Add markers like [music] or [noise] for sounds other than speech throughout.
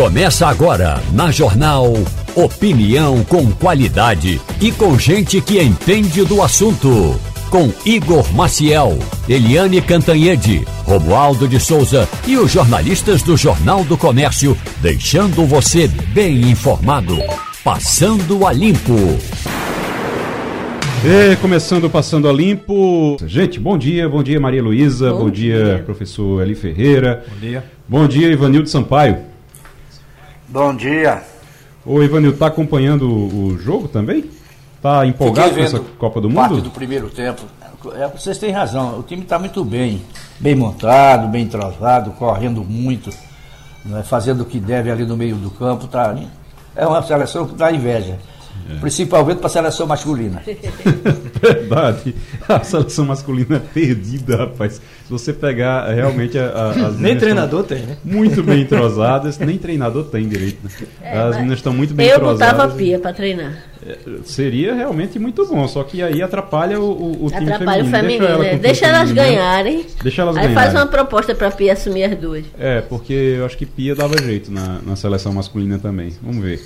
Começa agora na Jornal Opinião com qualidade e com gente que entende do assunto. Com Igor Maciel, Eliane Cantanhede, Romualdo de Souza e os jornalistas do Jornal do Comércio, deixando você bem informado. Passando a Limpo. E começando Passando a Limpo. Gente, bom dia, bom dia Maria Luísa, bom, bom dia, dia, professor Eli Ferreira. Bom dia. Bom dia Ivanildo Sampaio. Bom dia. Ô Ivanildo, tá acompanhando o, jogo também? Tá empolgado com essa Copa do Mundo? Parte do primeiro tempo. É, vocês têm razão, o time está muito bem, bem montado, bem entrosado, correndo muito, né, fazendo o que deve ali no meio do campo. Tá, é uma seleção que dá inveja. É. Principalmente para a seleção masculina. [laughs] Verdade. A seleção masculina é perdida, rapaz. Se você pegar é, realmente a, a, as Nem treinador tem, né? Muito bem entrosadas, nem treinador tem direito. Né? É, as meninas estão muito bem eu entrosadas. Eu botava pia para treinar. É, seria realmente muito bom, só que aí atrapalha o, o, o time atrapalha feminino. o feminino. Deixa, ela Deixa elas feminino. ganharem. Deixa elas aí ganharem. faz uma proposta para Pia assumir as duas. É, porque eu acho que Pia dava jeito na, na seleção masculina também. Vamos ver.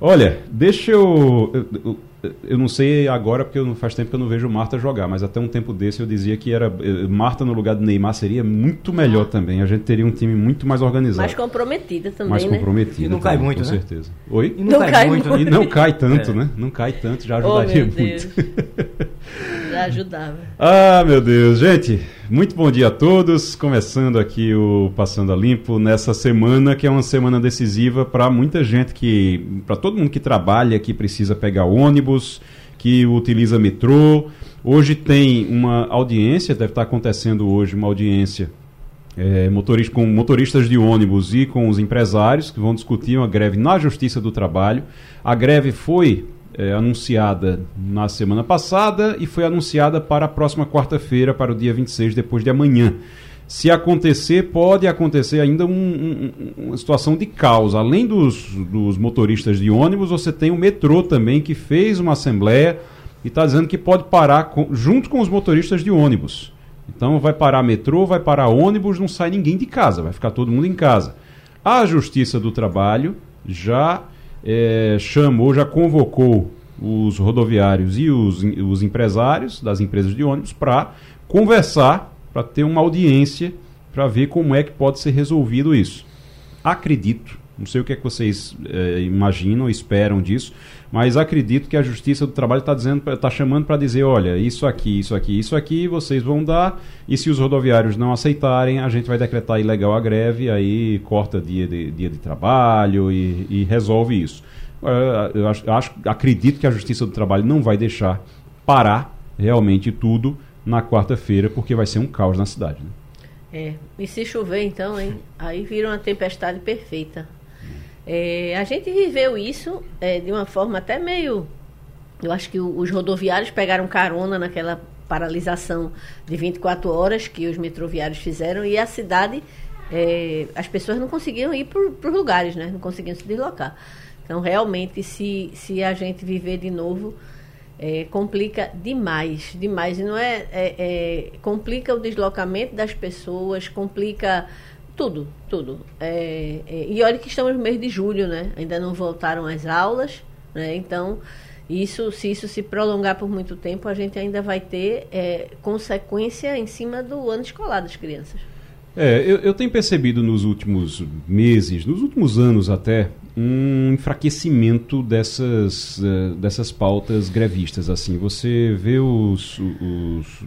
Olha, deixa eu, eu, eu. não sei agora, porque faz tempo que eu não vejo Marta jogar, mas até um tempo desse eu dizia que era eh, Marta no lugar do Neymar seria muito melhor também. A gente teria um time muito mais organizado. Mais comprometida também. Mais né? comprometida. E não cai muito, com né? certeza. Oi? E não, não cai, cai, muito. muito. E não cai tanto, é. né? Não cai tanto, já ajudaria oh, muito. [laughs] já ajudava. ah, meu Deus. Gente, muito bom dia a todos. Começando aqui o Passando a Limpo nessa semana que é uma semana decisiva para muita gente que, para todo mundo que trabalha, que precisa pegar ônibus, que utiliza metrô. Hoje tem uma audiência, deve estar acontecendo hoje uma audiência é, motorista, com motoristas de ônibus e com os empresários que vão discutir uma greve na Justiça do Trabalho. A greve foi é, anunciada na semana passada e foi anunciada para a próxima quarta-feira, para o dia 26, depois de amanhã. Se acontecer, pode acontecer ainda um, um, uma situação de caos. Além dos, dos motoristas de ônibus, você tem o metrô também, que fez uma assembleia e está dizendo que pode parar com, junto com os motoristas de ônibus. Então vai parar metrô, vai parar ônibus, não sai ninguém de casa, vai ficar todo mundo em casa. A Justiça do Trabalho já é, chamou, já convocou os rodoviários e os, os empresários das empresas de ônibus para conversar, para ter uma audiência, para ver como é que pode ser resolvido isso. Acredito, não sei o que é que vocês é, imaginam, esperam disso, mas acredito que a Justiça do Trabalho está dizendo, está chamando para dizer, olha, isso aqui, isso aqui, isso aqui, vocês vão dar, e se os rodoviários não aceitarem, a gente vai decretar ilegal a greve, aí corta dia de, dia de trabalho e, e resolve isso. Uh, eu acho, acho, acredito que a Justiça do Trabalho não vai deixar parar realmente tudo na quarta-feira, porque vai ser um caos na cidade. Né? É, e se chover então, hein? Aí vira uma tempestade perfeita. É, a gente viveu isso é, de uma forma até meio. Eu acho que os rodoviários pegaram carona naquela paralisação de 24 horas que os metroviários fizeram e a cidade, é, as pessoas não conseguiam ir para os lugares, né? não conseguiam se deslocar. Então, realmente, se, se a gente viver de novo, é, complica demais, demais. E não é, é, é, complica o deslocamento das pessoas, complica tudo, tudo. É, é, e olha que estamos no mês de julho, né? Ainda não voltaram as aulas, né? Então, isso, se isso se prolongar por muito tempo, a gente ainda vai ter é, consequência em cima do ano escolar das crianças. É, eu, eu tenho percebido nos últimos meses, nos últimos anos até, um enfraquecimento dessas, uh, dessas pautas grevistas. assim Você vê os, os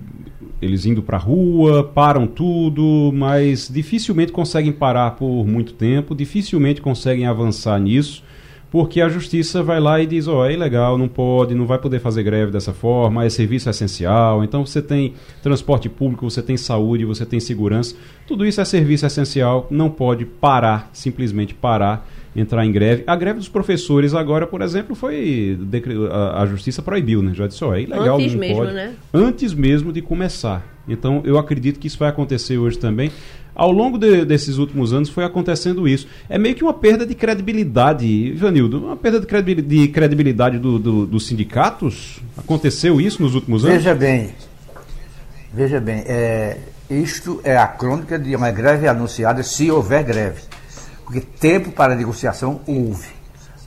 eles indo para a rua, param tudo, mas dificilmente conseguem parar por muito tempo, dificilmente conseguem avançar nisso, porque a justiça vai lá e diz: ó, oh, é ilegal, não pode, não vai poder fazer greve dessa forma, é serviço essencial. Então você tem transporte público, você tem saúde, você tem segurança, tudo isso é serviço essencial, não pode parar, simplesmente parar entrar em greve. A greve dos professores agora, por exemplo, foi a, a justiça proibiu, né? Já disse, ó, oh, é ilegal, Antes não mesmo, pode. Né? Antes mesmo de começar. Então, eu acredito que isso vai acontecer hoje também. Ao longo de, desses últimos anos foi acontecendo isso. É meio que uma perda de credibilidade, Ivanildo, uma perda de credibilidade, de credibilidade do, do, dos sindicatos. Aconteceu isso nos últimos anos? Veja bem, veja bem, é, isto é a crônica de uma greve anunciada se houver greve. Porque tempo para negociação houve.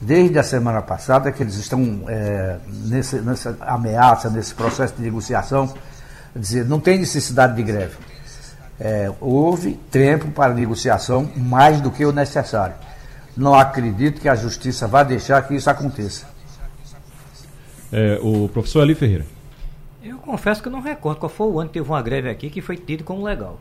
Desde a semana passada que eles estão é, nesse, nessa ameaça, nesse processo de negociação, dizer, não tem necessidade de greve. É, houve tempo para negociação mais do que o necessário. Não acredito que a justiça vá deixar que isso aconteça. É, o professor Ali Ferreira. Eu confesso que eu não recordo qual foi o ano que teve uma greve aqui que foi tido como legal.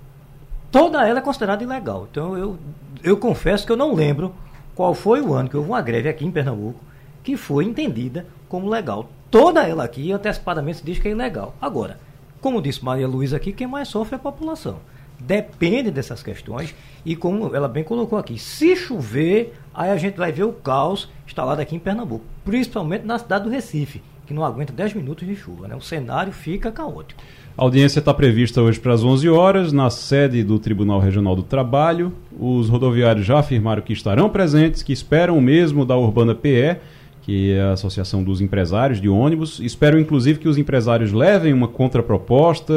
Toda ela é considerada ilegal. Então eu, eu confesso que eu não lembro qual foi o ano que houve uma greve aqui em Pernambuco que foi entendida como legal. Toda ela aqui antecipadamente se diz que é ilegal. Agora, como disse Maria Luísa aqui, quem mais sofre é a população. Depende dessas questões e como ela bem colocou aqui, se chover, aí a gente vai ver o caos instalado aqui em Pernambuco, principalmente na cidade do Recife, que não aguenta 10 minutos de chuva. Né? O cenário fica caótico. A audiência está prevista hoje para as 11 horas, na sede do Tribunal Regional do Trabalho. Os rodoviários já afirmaram que estarão presentes, que esperam o mesmo da Urbana PE, que é a Associação dos Empresários de Ônibus. Espero, inclusive, que os empresários levem uma contraproposta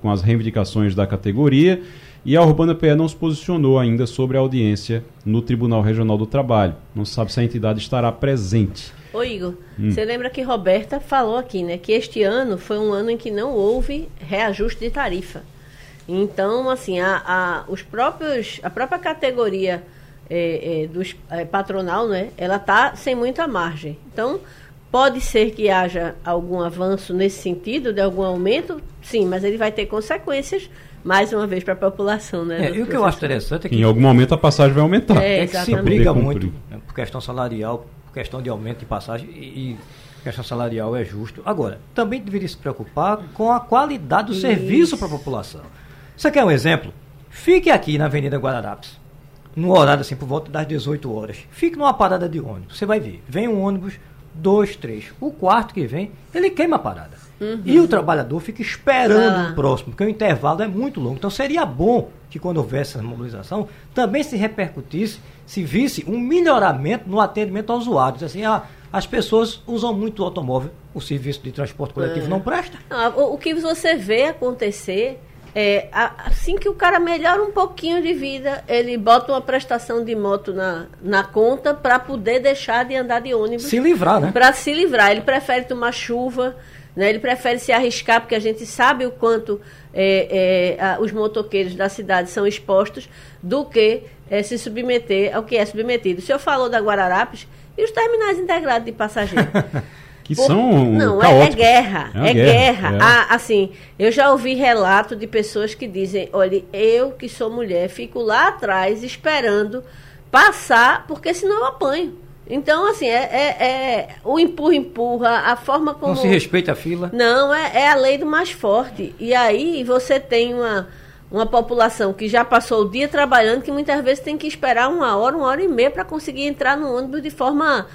com as reivindicações da categoria. E a Urbana PE não se posicionou ainda sobre a audiência no Tribunal Regional do Trabalho. Não se sabe se a entidade estará presente. Ô Igor, hum. você lembra que Roberta falou aqui, né? Que este ano foi um ano em que não houve reajuste de tarifa. Então, assim, a, a os próprios, a própria categoria é, é, dos é, patronal, né? Ela está sem muita margem. Então, pode ser que haja algum avanço nesse sentido, de algum aumento, sim, mas ele vai ter consequências mais uma vez para a população, né? É, e o que eu acho interessante é que em algum momento a passagem vai aumentar. É, é que se briga muito por questão salarial, questão de aumento de passagem e, e questão salarial é justo. Agora, também deveria se preocupar com a qualidade do Isso. serviço para a população. Você quer um exemplo? Fique aqui na Avenida Guararapes, no horário assim, por volta das 18 horas. Fique numa parada de ônibus. Você vai ver. Vem um ônibus, dois, três. O quarto que vem, ele queima a parada. Uhum. E o trabalhador fica esperando ah. o próximo, porque o intervalo é muito longo. Então seria bom que quando houvesse essa mobilização, também se repercutisse, se visse um melhoramento no atendimento aos usuários. Assim, ah, as pessoas usam muito o automóvel, o serviço de transporte coletivo é. não presta. o, o que você vê acontecer é, assim que o cara melhora um pouquinho de vida, ele bota uma prestação de moto na, na conta para poder deixar de andar de ônibus. Se livrar, né? Para se livrar. Ele prefere tomar chuva, né? Ele prefere se arriscar, porque a gente sabe o quanto é, é, a, os motoqueiros da cidade são expostos, do que é, se submeter ao que é submetido. O senhor falou da Guararapes e os terminais integrados de passageiros. [laughs] que Por, são não é, é, guerra é, é guerra, guerra. Ah, assim eu já ouvi relato de pessoas que dizem olha eu que sou mulher fico lá atrás esperando passar porque senão eu apanho então, assim, é, é, é o empurra-empurra, a forma como. Não se respeita a fila? Não, é, é a lei do mais forte. E aí você tem uma, uma população que já passou o dia trabalhando, que muitas vezes tem que esperar uma hora, uma hora e meia para conseguir entrar no ônibus de forma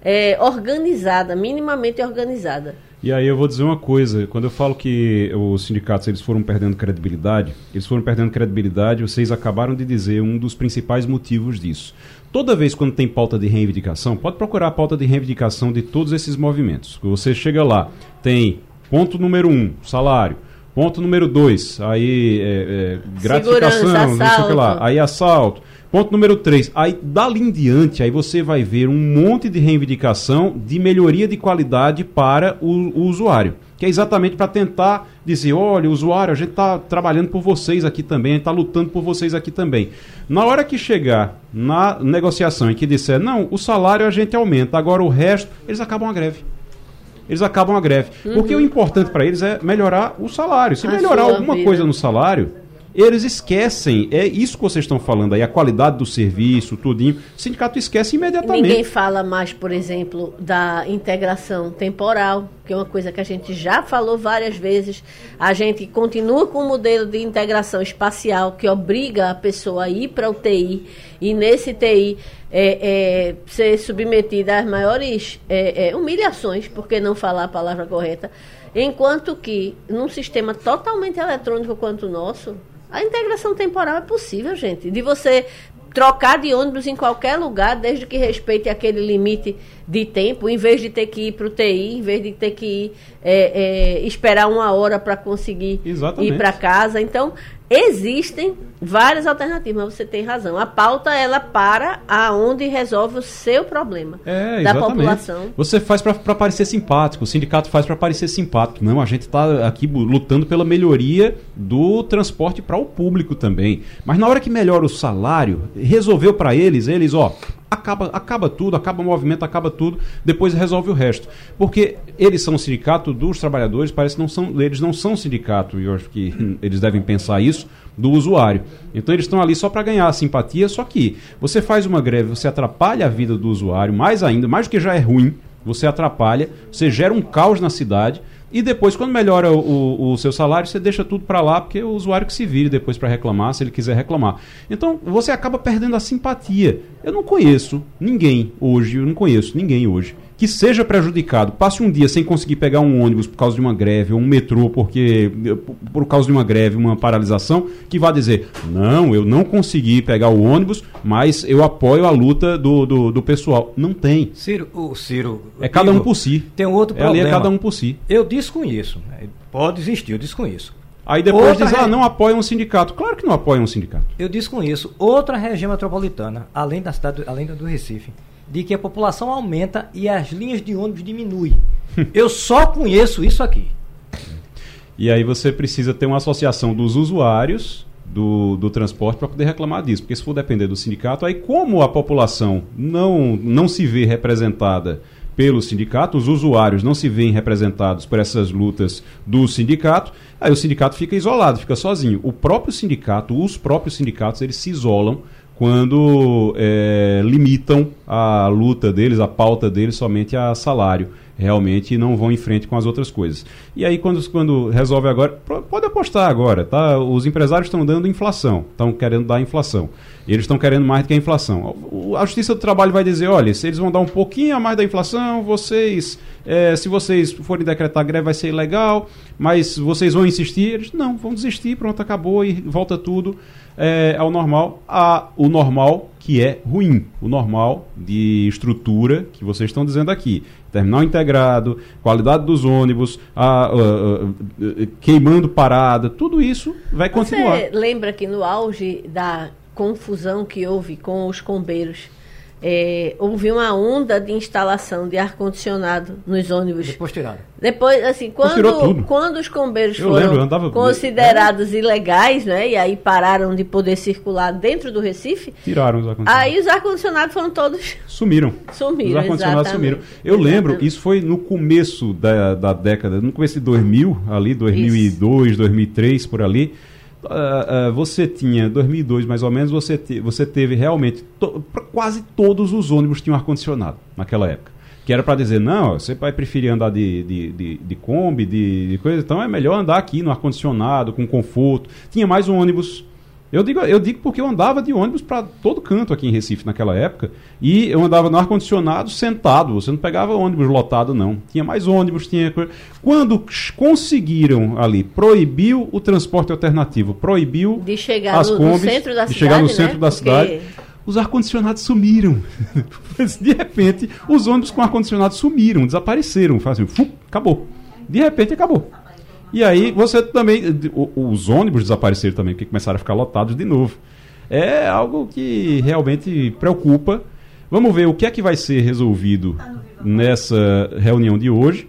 é, organizada, minimamente organizada. E aí eu vou dizer uma coisa, quando eu falo que os sindicatos eles foram perdendo credibilidade, eles foram perdendo credibilidade, vocês acabaram de dizer um dos principais motivos disso. Toda vez quando tem pauta de reivindicação, pode procurar a pauta de reivindicação de todos esses movimentos. Você chega lá, tem ponto número um, salário. Ponto número dois, aí é, é, gratificação, não sei o que lá. Aí assalto. Ponto número 3. Aí, dali em diante, aí você vai ver um monte de reivindicação de melhoria de qualidade para o, o usuário. Que é exatamente para tentar dizer, olha, usuário, a gente está trabalhando por vocês aqui também, a gente está lutando por vocês aqui também. Na hora que chegar na negociação e que disser, não, o salário a gente aumenta, agora o resto, eles acabam a greve eles acabam a greve. Uhum. Porque o importante para eles é melhorar o salário. Se melhorar alguma vida. coisa no salário, eles esquecem, é isso que vocês estão falando aí, a qualidade do serviço, tudinho. O sindicato esquece imediatamente. Ninguém fala mais, por exemplo, da integração temporal, que é uma coisa que a gente já falou várias vezes. A gente continua com o modelo de integração espacial que obriga a pessoa a ir para o TI e nesse TI é, é, ser submetida às maiores é, é, humilhações, porque não falar a palavra correta. Enquanto que, num sistema totalmente eletrônico quanto o nosso, a integração temporal é possível, gente. De você trocar de ônibus em qualquer lugar, desde que respeite aquele limite de tempo, em vez de ter que ir para o TI, em vez de ter que ir é, é, esperar uma hora para conseguir Exatamente. ir para casa. Então, Existem várias alternativas, mas você tem razão. A pauta ela para aonde resolve o seu problema é, da população. Você faz para parecer simpático, o sindicato faz para parecer simpático. Não, a gente está aqui lutando pela melhoria do transporte para o público também. Mas na hora que melhora o salário, resolveu para eles, eles, ó, acaba, acaba tudo, acaba o movimento, acaba tudo, depois resolve o resto. Porque eles são um sindicato dos trabalhadores, parece que não são, eles não são sindicato, e eu acho que [clears throat] eles devem pensar isso, do usuário. Então eles estão ali só para ganhar simpatia, só que você faz uma greve, você atrapalha a vida do usuário, mais ainda, mais do que já é ruim, você atrapalha, você gera um caos na cidade e depois, quando melhora o, o, o seu salário, você deixa tudo para lá, porque é o usuário que se vire depois para reclamar, se ele quiser reclamar. Então, você acaba perdendo a simpatia. Eu não conheço ninguém hoje, eu não conheço ninguém hoje que seja prejudicado, passe um dia sem conseguir pegar um ônibus por causa de uma greve, ou um metrô porque por causa de uma greve, uma paralisação, que vá dizer, não, eu não consegui pegar o ônibus, mas eu apoio a luta do, do, do pessoal. Não tem. Ciro, o Ciro. É cada um por si. Tem um outro problema. É ali é cada um por si. Eu desconheço. Né? Pode existir, eu desconheço. Aí depois Outra diz, ah, não apoia um sindicato. Claro que não apoia um sindicato. Eu desconheço. Outra região metropolitana, além da cidade, além do Recife, de que a população aumenta e as linhas de ônibus diminuem. [laughs] Eu só conheço isso aqui. E aí você precisa ter uma associação dos usuários do, do transporte para poder reclamar disso. Porque se for depender do sindicato, aí como a população não, não se vê representada pelo sindicato, os usuários não se veem representados por essas lutas do sindicato, aí o sindicato fica isolado, fica sozinho. O próprio sindicato, os próprios sindicatos, eles se isolam quando é, limitam a luta deles, a pauta deles somente a salário. Realmente não vão em frente com as outras coisas. E aí, quando, quando resolve agora, pode apostar agora, tá? Os empresários estão dando inflação, estão querendo dar inflação. Eles estão querendo mais do que a inflação. A Justiça do Trabalho vai dizer: olha, se eles vão dar um pouquinho a mais da inflação, vocês, é, se vocês forem decretar greve, vai ser ilegal, mas vocês vão insistir. Eles não, vão desistir, pronto, acabou e volta tudo é, ao normal, a, o normal que é ruim, o normal de estrutura que vocês estão dizendo aqui. Terminal integrado, qualidade dos ônibus, a, a, a, queimando parada, tudo isso vai continuar. Você lembra que no auge da confusão que houve com os combeiros, é, houve uma onda de instalação de ar-condicionado nos ônibus. Depois tiraram. Depois, assim, quando, quando os combeiros eu foram lembro, considerados é. ilegais, né? E aí pararam de poder circular dentro do Recife. Tiraram os ar-condicionados. Aí os ar-condicionados foram todos. [laughs] Sumiram. Sumiram. Os ar-condicionados sumiram. Eu exatamente. lembro, isso foi no começo da, da década, no começo de 2000, ali, 2002, isso. 2003, por ali uh, uh, você tinha, 2002 mais ou menos, você, te, você teve realmente, to, quase todos os ônibus tinham ar-condicionado naquela época. Que era para dizer, não, você vai preferir andar de, de, de, de Kombi, de, de coisa, então é melhor andar aqui no ar-condicionado, com conforto. Tinha mais um ônibus eu digo, eu digo porque eu andava de ônibus para todo canto aqui em Recife naquela época. E eu andava no ar-condicionado sentado. Você não pegava ônibus lotado, não. Tinha mais ônibus, tinha. Quando conseguiram ali, proibiu o transporte alternativo, proibiu de chegar as no, combis, no centro da de cidade. chegar no centro né? da porque... cidade. Os ar-condicionados sumiram. [laughs] de repente, os ônibus com ar-condicionado sumiram, desapareceram. Assim, acabou. De repente acabou. E aí você também. Os ônibus desapareceram também, porque começaram a ficar lotados de novo. É algo que realmente preocupa. Vamos ver o que é que vai ser resolvido nessa reunião de hoje.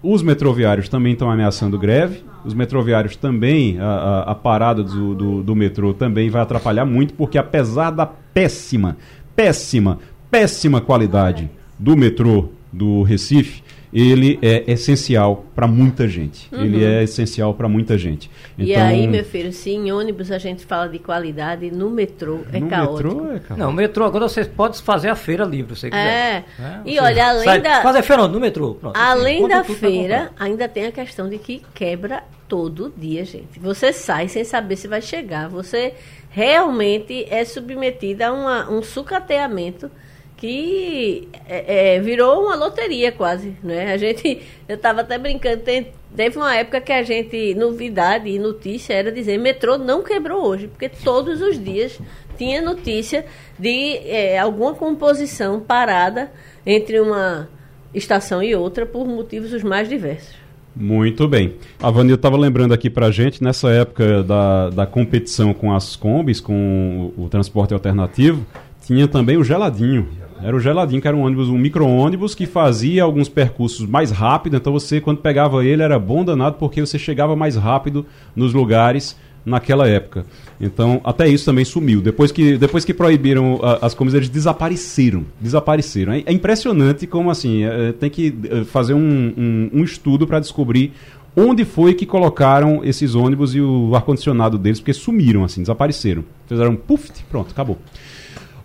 Os metroviários também estão ameaçando greve. Os metroviários também, a, a, a parada do, do, do metrô também vai atrapalhar muito, porque apesar da péssima, péssima, péssima qualidade do metrô do Recife, ele é essencial para muita gente. Uhum. Ele é essencial para muita gente. Então, e aí, meu filho, se em ônibus a gente fala de qualidade, no metrô é no caótico. Metrô é caótico. Não, metrô agora você pode fazer a feira livre, você quiser. É. é e olha, além sai, da fazer feira no metrô. Pronto, além assim, da feira, ainda tem a questão de que quebra todo dia, gente. Você sai sem saber se vai chegar. Você realmente é submetida a uma, um sucateamento que é, é, virou uma loteria quase, né? A gente, eu estava até brincando, tem, teve uma época que a gente, novidade e notícia era dizer, metrô não quebrou hoje, porque todos os dias tinha notícia de é, alguma composição parada entre uma estação e outra por motivos os mais diversos. Muito bem. A Vanil estava lembrando aqui para a gente, nessa época da, da competição com as combis, com o, o transporte alternativo, tinha também o geladinho. Era o geladinho, que era um ônibus, um micro-ônibus que fazia alguns percursos mais rápido. Então você, quando pegava ele, era bom danado porque você chegava mais rápido nos lugares naquela época. Então, até isso também sumiu. Depois que, depois que proibiram as comidas, eles desapareceram. Desapareceram. É, é impressionante como assim, é, tem que é, fazer um, um, um estudo para descobrir onde foi que colocaram esses ônibus e o ar-condicionado deles, porque sumiram, assim, desapareceram. Fizeram puff, pronto, acabou.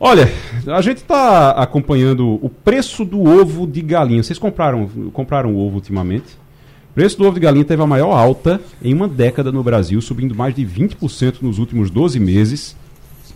Olha, a gente está acompanhando o preço do ovo de galinha. Vocês compraram, compraram ovo ultimamente? O preço do ovo de galinha teve a maior alta em uma década no Brasil, subindo mais de 20% nos últimos 12 meses.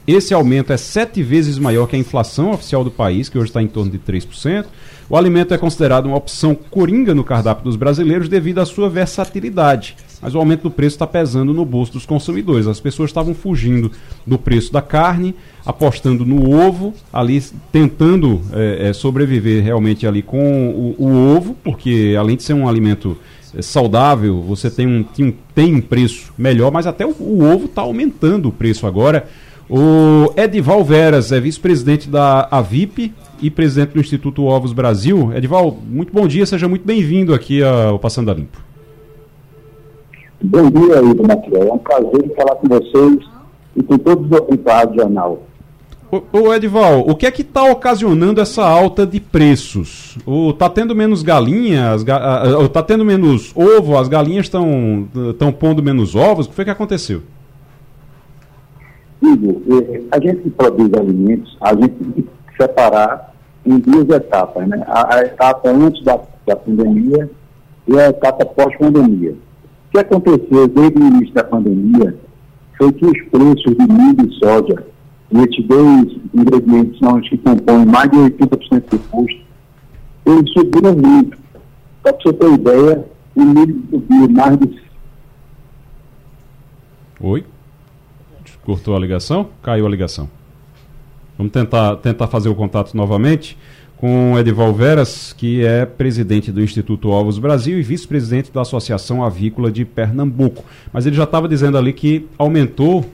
Esse aumento é sete vezes maior que a inflação oficial do país, que hoje está em torno de 3%. O alimento é considerado uma opção coringa no cardápio dos brasileiros devido à sua versatilidade. Mas o aumento do preço está pesando no bolso dos consumidores. As pessoas estavam fugindo do preço da carne, apostando no ovo, ali tentando é, é, sobreviver realmente ali com o, o ovo, porque além de ser um alimento é saudável, você tem um, tem um preço melhor, mas até o, o ovo está aumentando o preço agora. O Edival Veras é vice-presidente da AVIP e presidente do Instituto Ovos Brasil. Edival, muito bom dia, seja muito bem-vindo aqui ao Passando a Limpo. Bom dia, Igor Matheus. É um prazer falar com vocês e com todos os ouvintes do Jornal. Ô, Edval, o que é que está ocasionando essa alta de preços? Está tendo menos galinhas? Está tendo menos ovo? As galinhas estão pondo menos ovos? O que foi que aconteceu? Igor, é, a gente produz alimentos, a gente tem que separar em duas etapas, né? A, a etapa antes da, da pandemia e a etapa pós-pandemia. Que aconteceu desde o início da pandemia foi que os preços de milho e soja e esses dois ingredientes são os que compõem mais de 80% do custo, eles subiram muito. Só para você ter ideia, o milho subiu mais de. Oi? Cortou a ligação? Caiu a ligação. Vamos tentar, tentar fazer o contato novamente com Edival Veras, que é presidente do Instituto Ovos Brasil e vice-presidente da Associação Avícola de Pernambuco. Mas ele já estava dizendo ali que aumentou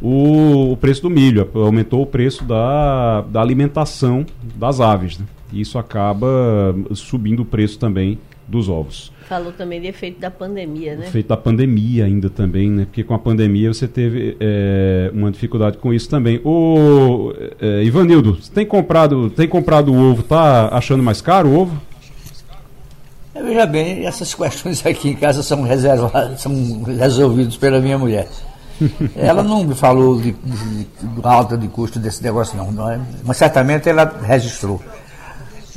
o, o, preço do milho, aumentou o preço da, da alimentação das aves. Né? Isso acaba subindo o preço também dos ovos. Falou também de efeito da pandemia, né? Efeito da pandemia ainda também, né? Porque com a pandemia você teve é, uma dificuldade com isso também. O é, Ivanildo, você tem comprado, tem comprado o ovo, tá achando mais caro o ovo? Veja bem, essas questões aqui em casa são reservadas, são resolvidas pela minha mulher. [laughs] Ela não me falou de, de, de, alta de custo desse negócio, não, não é? mas certamente ela registrou.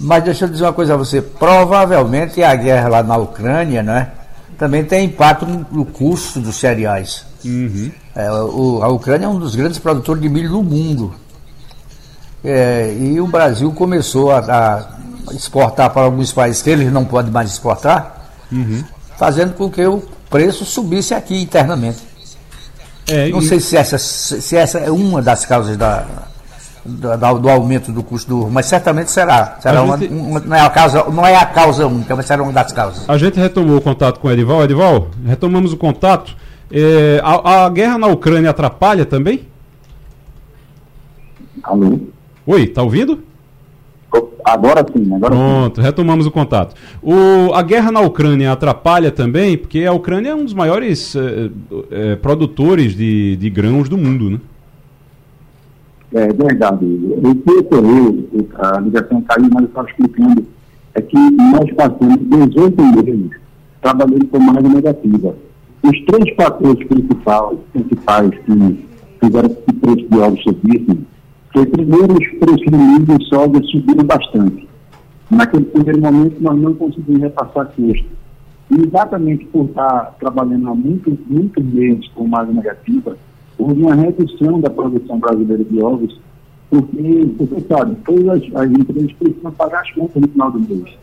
Mas deixa eu dizer uma coisa a você: provavelmente a guerra lá na Ucrânia né, também tem impacto no, custo dos cereais. Uhum. É, o, a Ucrânia é um dos grandes produtores de milho do mundo. É, e o Brasil começou a, a, exportar para alguns países que eles não podem mais exportar, uhum. fazendo com que o preço subisse aqui internamente. É, não e... sei se essa, se essa é uma das causas da, da, do aumento do custo do mas certamente será. será uma, gente... uma, não, é a causa, não é a causa única, mas será uma das causas. A gente retomou o contato com o Edival. Edival, retomamos o contato. É, a, a, guerra na Ucrânia atrapalha também? Alô? Oi, tá ouvindo? Agora sim, agora Pronto, sim. retomamos o contato. O, a guerra na Ucrânia atrapalha também, porque a Ucrânia é um dos maiores é, é, produtores de, de grãos do mundo, né? É verdade. O que ocorreu, a ligação caiu, mas eu estava explicando, é que nós passamos 18 meses trabalhando com margem negativa. Os três fatores principais, principais que fizeram que o preço de ovos subissem foi, primeiro, os preços de milho e soja subiram bastante. Naquele primeiro momento, nós não conseguimos repassar custo. E exatamente por estar trabalhando há muito, muito meses com margem negativa, houve uma redução da produção brasileira de ovos, porque, você sabe, todas as, as empresas precisam pagar as contas no final do mês.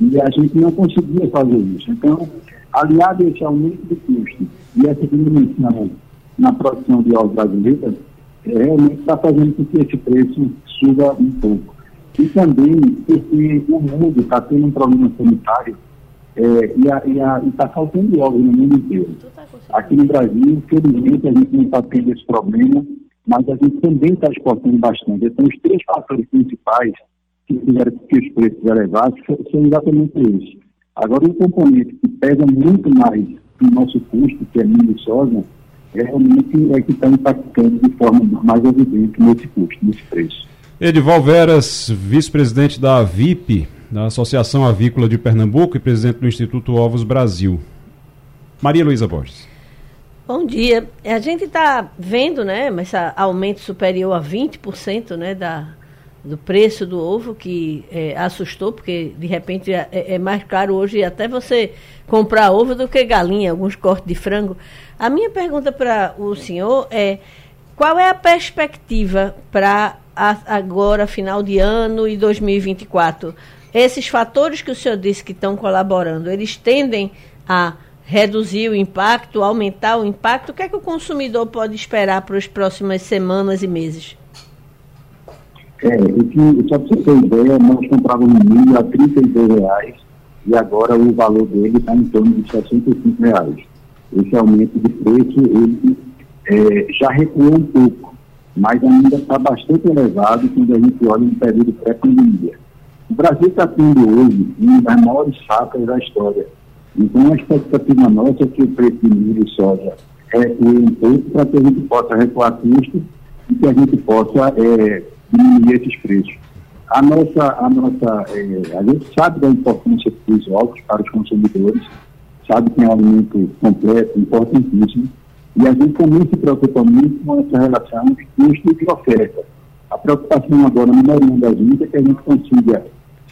E a gente não conseguia fazer isso. Então, aliado a esse aumento do custo e essa diminuição na produção de ovos brasileiros, é, realmente está fazendo com que esse preço suba um pouco. E também porque o mundo está tendo um problema sanitário É, e está faltando ovos no mundo inteiro. Tá Aqui no Brasil, infelizmente, a gente não está tendo esse problema, mas a gente também está exportando bastante. Então, os três fatores principais que fizeram que os preços elevados são exatamente esses. Agora, um componente que pesa muito mais no nosso custo, que é milho e soja, é realmente é que está impactando de forma mais evidente nesse custo, nesse preço. Edival Veras, vice-presidente da VIP, da Associação Avícola de Pernambuco e presidente do Instituto Ovos Brasil. Maria Luísa Borges. Bom dia. A gente está vendo, né, esse aumento superior a 20% né, da, do preço do ovo, que é, assustou, porque de repente é, é, mais caro hoje até você comprar ovo do que galinha, alguns cortes de frango. A minha pergunta para o senhor é qual é a perspectiva para agora, final de ano e 2024? Esses fatores que o senhor disse que estão colaborando, eles tendem a reduzir o impacto, aumentar o impacto? O que é que o consumidor pode esperar para as próximas semanas e meses? É, que, só para você ter ideia, nós comprávamos milho a 32 reais, e agora o valor dele está em torno de 65 reais. Esse aumento de preço ele, é, já recuou um pouco, mas ainda está bastante elevado quando a gente olha no período pré-pandemia. O Brasil está tendo hoje uma das maiores safras da história. Então, a expectativa nossa é que o preço de milho e soja recue um pouco para que a gente possa recuar custos e que a gente possa é, diminuir esses preços. A nossa, a nossa, é, a gente sabe da importância dos ovos para os consumidores, sabe que é um alimento completo, importantíssimo, e a gente também se preocupa muito com essa relação de custo e de oferta. A preocupação agora, número um da gente, é que a gente consiga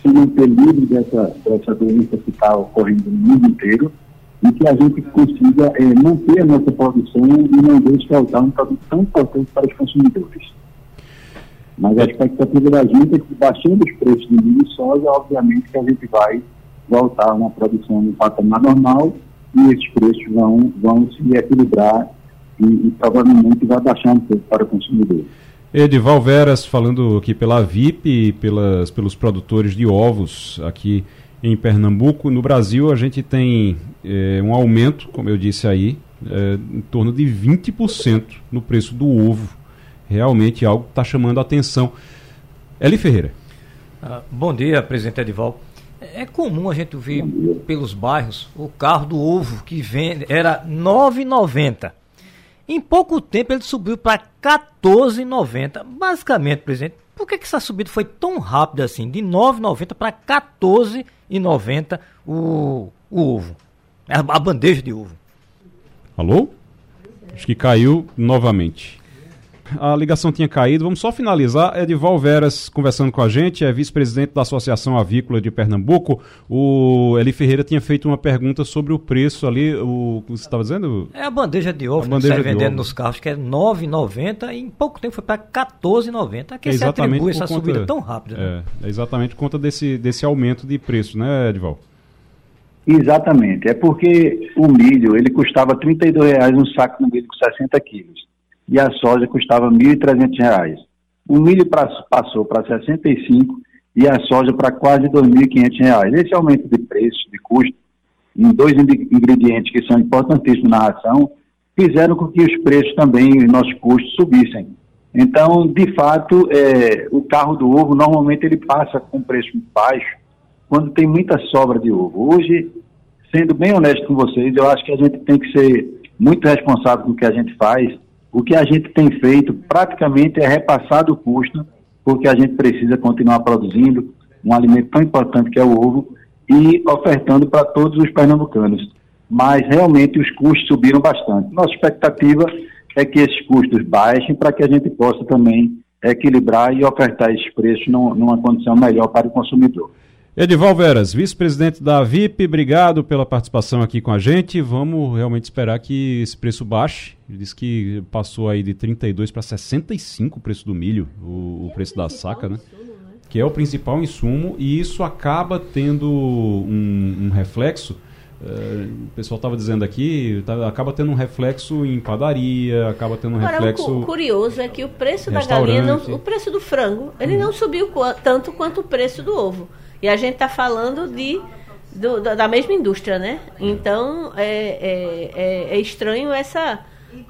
se manter livre dessa, dessa doença que está ocorrendo no mundo inteiro e que a gente consiga é, manter a nossa produção e não deixe faltar um produto tão importante para os consumidores. Mas a expectativa da gente é que, baixando os preços de milho e soja, obviamente que a gente vai voltar a uma produção no patamar normal e esses preços vão, vão se equilibrar e, e provavelmente vai baixar um pouco para o consumidor. Edival Veras falando aqui pela VIP pelas, pelos produtores de ovos aqui em Pernambuco. No Brasil a gente tem é, um aumento, como eu disse aí, é, em torno de 20% no preço do ovo. Realmente algo que está chamando a atenção. Eli Ferreira. Ah, bom dia, presidente Edival. É, é comum a gente ver pelos bairros o carro do ovo que vende era R$ 9,90 em pouco tempo ele subiu para 14,90. Basicamente, presidente, por que, que essa subida foi tão rápida assim? De 9,90 para 14,90 o, o ovo. A, a bandeja de ovo. Alô? Acho que caiu novamente a ligação tinha caído. Vamos só finalizar. Edival Veras conversando com a gente, é vice-presidente da Associação Avícola de Pernambuco. O Eli Ferreira tinha feito uma pergunta sobre o preço ali. O que você estava dizendo? É a bandeja de ovo a bandeja que sai vendendo ovo. nos carros, que é R$ 9,90 e em pouco tempo foi para R$ 14,90. A que é se atribui essa conta, subida tão rápida? Né? É, é exatamente por conta desse, desse aumento de preço, né, Edival? Exatamente. É porque o milho, ele custava R$ 32,00 um saco de milho com 60 quilos e a soja custava R$ 1.300. O milho pra, passou para 65 e a soja para quase R$ 2.500. Esse aumento de preço, de custo, em dois ingredientes que são importantíssimos na ração, fizeram com que os preços também, os nossos custos subissem. Então, de fato, é, o carro do ovo normalmente ele passa com preço baixo quando tem muita sobra de ovo. Hoje, sendo bem honesto com vocês, eu acho que a gente tem que ser muito responsável com o que a gente faz o que a gente tem feito praticamente é repassar o custo, porque a gente precisa continuar produzindo um alimento tão importante que é o ovo e ofertando para todos os pernambucanos. Mas realmente os custos subiram bastante. Nossa expectativa é que esses custos baixem para que a gente possa também equilibrar e ofertar esses preços numa condição melhor para o consumidor. Edival Veras, vice-presidente da VIP, obrigado pela participação aqui com a gente. Vamos realmente esperar que esse preço baixe. Ele disse que passou aí de 32 para 65 o preço do milho, o, o preço da saca, né? Que é o principal insumo e isso acaba tendo um, um reflexo. Uh, o pessoal estava dizendo aqui, tá, acaba tendo um reflexo em padaria, acaba tendo um Agora, reflexo. O curioso é que o preço da galinha, não, o preço do frango, ele hum. não subiu tanto quanto o preço do ovo. E a gente está falando de do, da mesma indústria, né? Então é, é, é, é estranho essa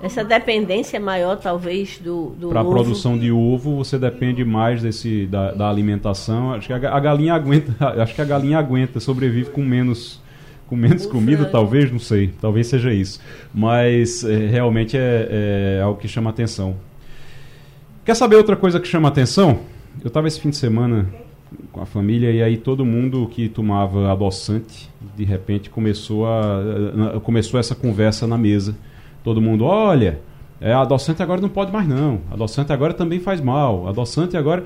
essa dependência maior talvez do, do para a produção de ovo você depende mais desse da, da alimentação. Acho que a, a, galinha aguenta [laughs] acho que a galinha aguenta sobrevive com menos com menos comida talvez não sei. Talvez seja isso. Mas é, realmente é, é algo que chama atenção. Quer saber outra coisa que chama atenção? Eu estava esse fim de semana com a família e aí todo mundo que tomava adoçante de repente começou a começou essa conversa na mesa. Todo mundo olha é, adoçante agora não pode mais não. Adoçante agora também faz mal. Adoçante agora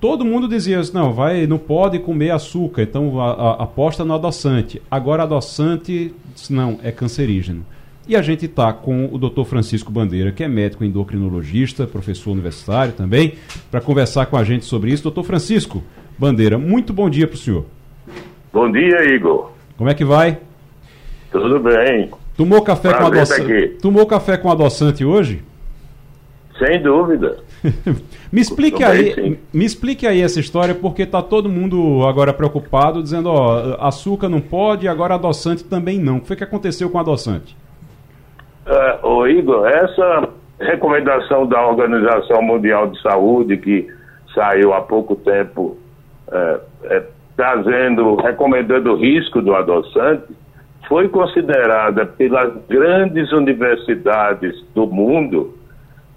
todo mundo dizia assim, não vai não pode comer açúcar. Então a, a, aposta no adoçante. Agora adoçante não é cancerígeno e a gente está com o Dr. Francisco Bandeira, que é médico endocrinologista, professor universitário também, para conversar com a gente sobre isso. Doutor Francisco, Bandeira, muito bom dia para o senhor. Bom dia, Igor. Como é que vai? Tudo bem. Tomou café Prazer com adoçante? Tomou café com adoçante hoje? Sem dúvida. [laughs] me explique aí, bem, me explique aí essa história porque tá todo mundo agora preocupado dizendo, ó, açúcar não pode, agora adoçante também não. O que foi que aconteceu com adoçante? Uh, ô Igor, essa recomendação da Organização Mundial de Saúde que saiu há pouco tempo é, é, trazendo, recomendando o risco do adoçante, foi considerada pelas grandes universidades do mundo,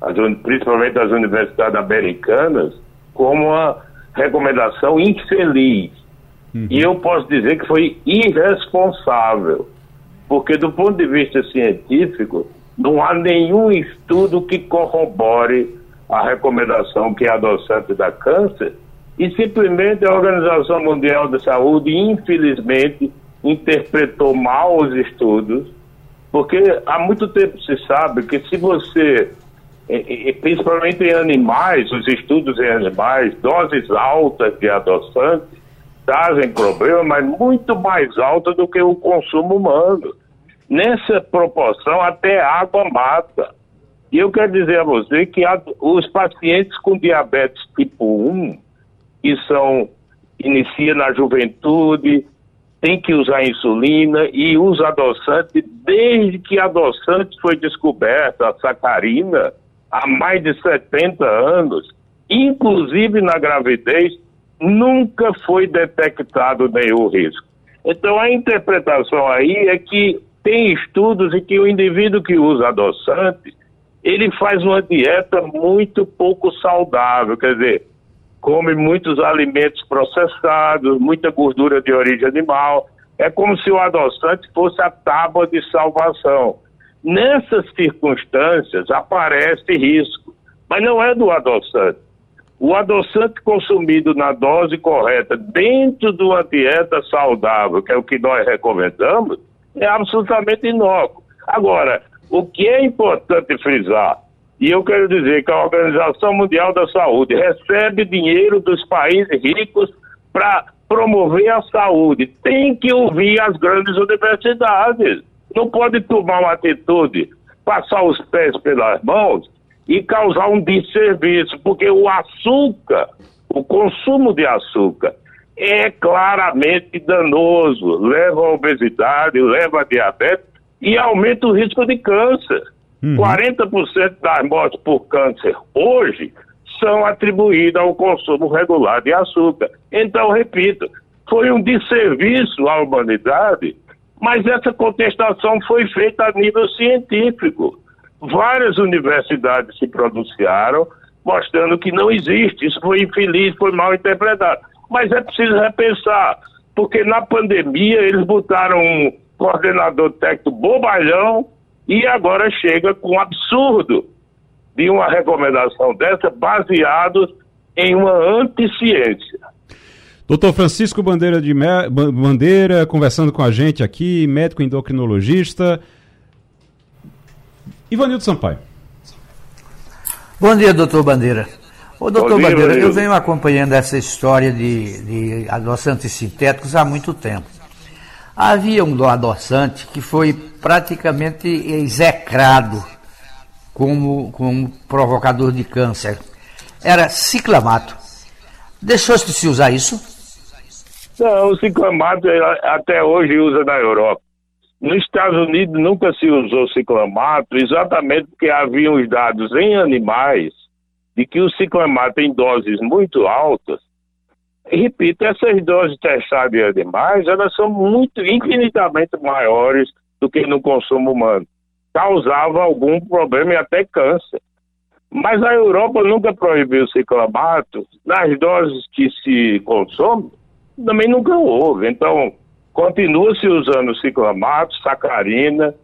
as, principalmente as universidades americanas, como uma recomendação infeliz. Uhum. E eu posso dizer que foi irresponsável, porque do ponto de vista científico, não há nenhum estudo que corrobore a recomendação que é adoçante da câncer e simplesmente a Organização Mundial da Saúde, infelizmente, interpretou mal os estudos, porque há muito tempo se sabe que se você, principalmente em animais, os estudos em animais, doses altas de adoçante trazem problema, mas muito mais alta do que o consumo humano. Nessa proporção, até água mata. E eu quero dizer a você que os pacientes com diabetes tipo 1, que são inicia na juventude, tem que usar insulina e usa adoçante desde que adoçante foi descoberta, a sacarina, há mais de 70 anos, inclusive na gravidez, nunca foi detectado nenhum risco. Então a interpretação aí é que tem estudos em que o indivíduo que usa adoçante, ele faz uma dieta muito pouco saudável, quer dizer, come muitos alimentos processados, muita gordura de origem animal. É como se o adoçante fosse a tábua de salvação. Nessas circunstâncias aparece risco, mas não é do adoçante. O adoçante consumido na dose correta, dentro de uma dieta saudável, que é o que nós recomendamos, é absolutamente inócuo. Agora, o que é importante frisar e eu quero dizer que a Organização Mundial da Saúde recebe dinheiro dos países ricos para promover a saúde. Tem que ouvir as grandes universidades. Não pode tomar uma atitude, passar os pés pelas mãos e causar um desserviço, porque o açúcar, o consumo de açúcar, é claramente danoso, leva à obesidade, leva a diabetes e aumenta o risco de câncer. Uhum. 40% das mortes por câncer hoje são atribuídas ao consumo regular de açúcar. Então, repito, foi um desserviço à humanidade, mas essa contestação foi feita a nível científico. Várias universidades se pronunciaram mostrando que não existe. Isso foi infeliz, foi mal interpretado. Mas é preciso repensar, porque na pandemia eles botaram um coordenador técnico bobalhão e agora chega com um absurdo de uma recomendação dessa baseado em uma anticiência. Doutor Francisco Bandeira de Me... Bandeira, conversando com a gente aqui, médico endocrinologista. Ivanildo Sampaio. Bom dia, doutor Bandeira. Ô, doutor dia, Bandeira, eu venho acompanhando essa história de, de adoçantes sintéticos há muito tempo. Havia um adoçante que foi praticamente execrado como, como provocador de câncer. Era ciclamato. Deixou-se de se usar isso? Não, o ciclamato é, até hoje usa na Europa. Nos Estados Unidos nunca se usou ciclamato, exatamente porque havia os dados em animais de que o ciclamato em doses muito altas, e repito, essas doses testadas em animais, elas são muito, infinitamente maiores do que no consumo humano. Causava algum problema e até câncer. Mas a Europa nunca proibiu o ciclamato, nas doses que se consome, também nunca houve. Então, continua-se usando ciclamato, sacarina,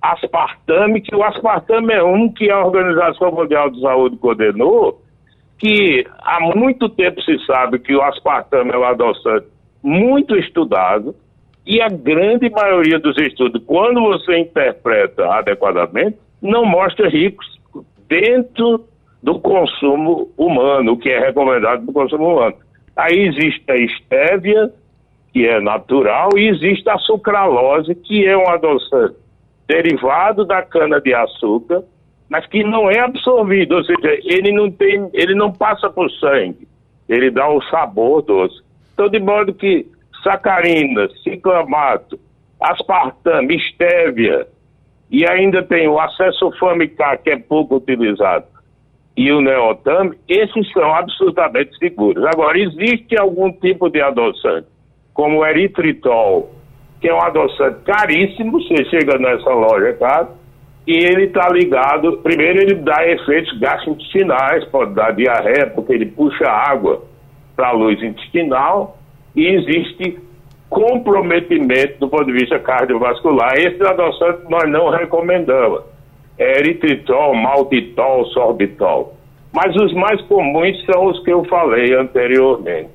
aspartame, que o aspartame é um que a Organização Mundial de Saúde condenou, que há muito tempo se sabe que o aspartame é um adoçante muito estudado, e a grande maioria dos estudos, quando você interpreta adequadamente, não mostra riscos dentro do consumo humano, o que é recomendado para o consumo humano. Aí existe a estévia, que é natural, e existe a sucralose, que é um adoçante derivado da cana-de-açúcar, mas que não é absorvido, ou seja, ele não tem, ele não passa por sangue, ele dá o sabor doce. Então, de modo que sacarina, ciclamato, aspartame, estévia, e ainda tem o acesso famicar, que é pouco utilizado, e o neotame, esses são absolutamente seguros. Agora, existe algum tipo de adoçante, como o eritritol, que é um adoçante caríssimo, você chega nessa loja, tá? E ele está ligado, primeiro ele dá efeitos gastrointestinais, pode dar diarreia, porque ele puxa água para a luz intestinal, e existe comprometimento do ponto de vista cardiovascular. Esse adoçante nós não recomendamos. É eritritol, maltitol, sorbitol. Mas os mais comuns são os que eu falei anteriormente.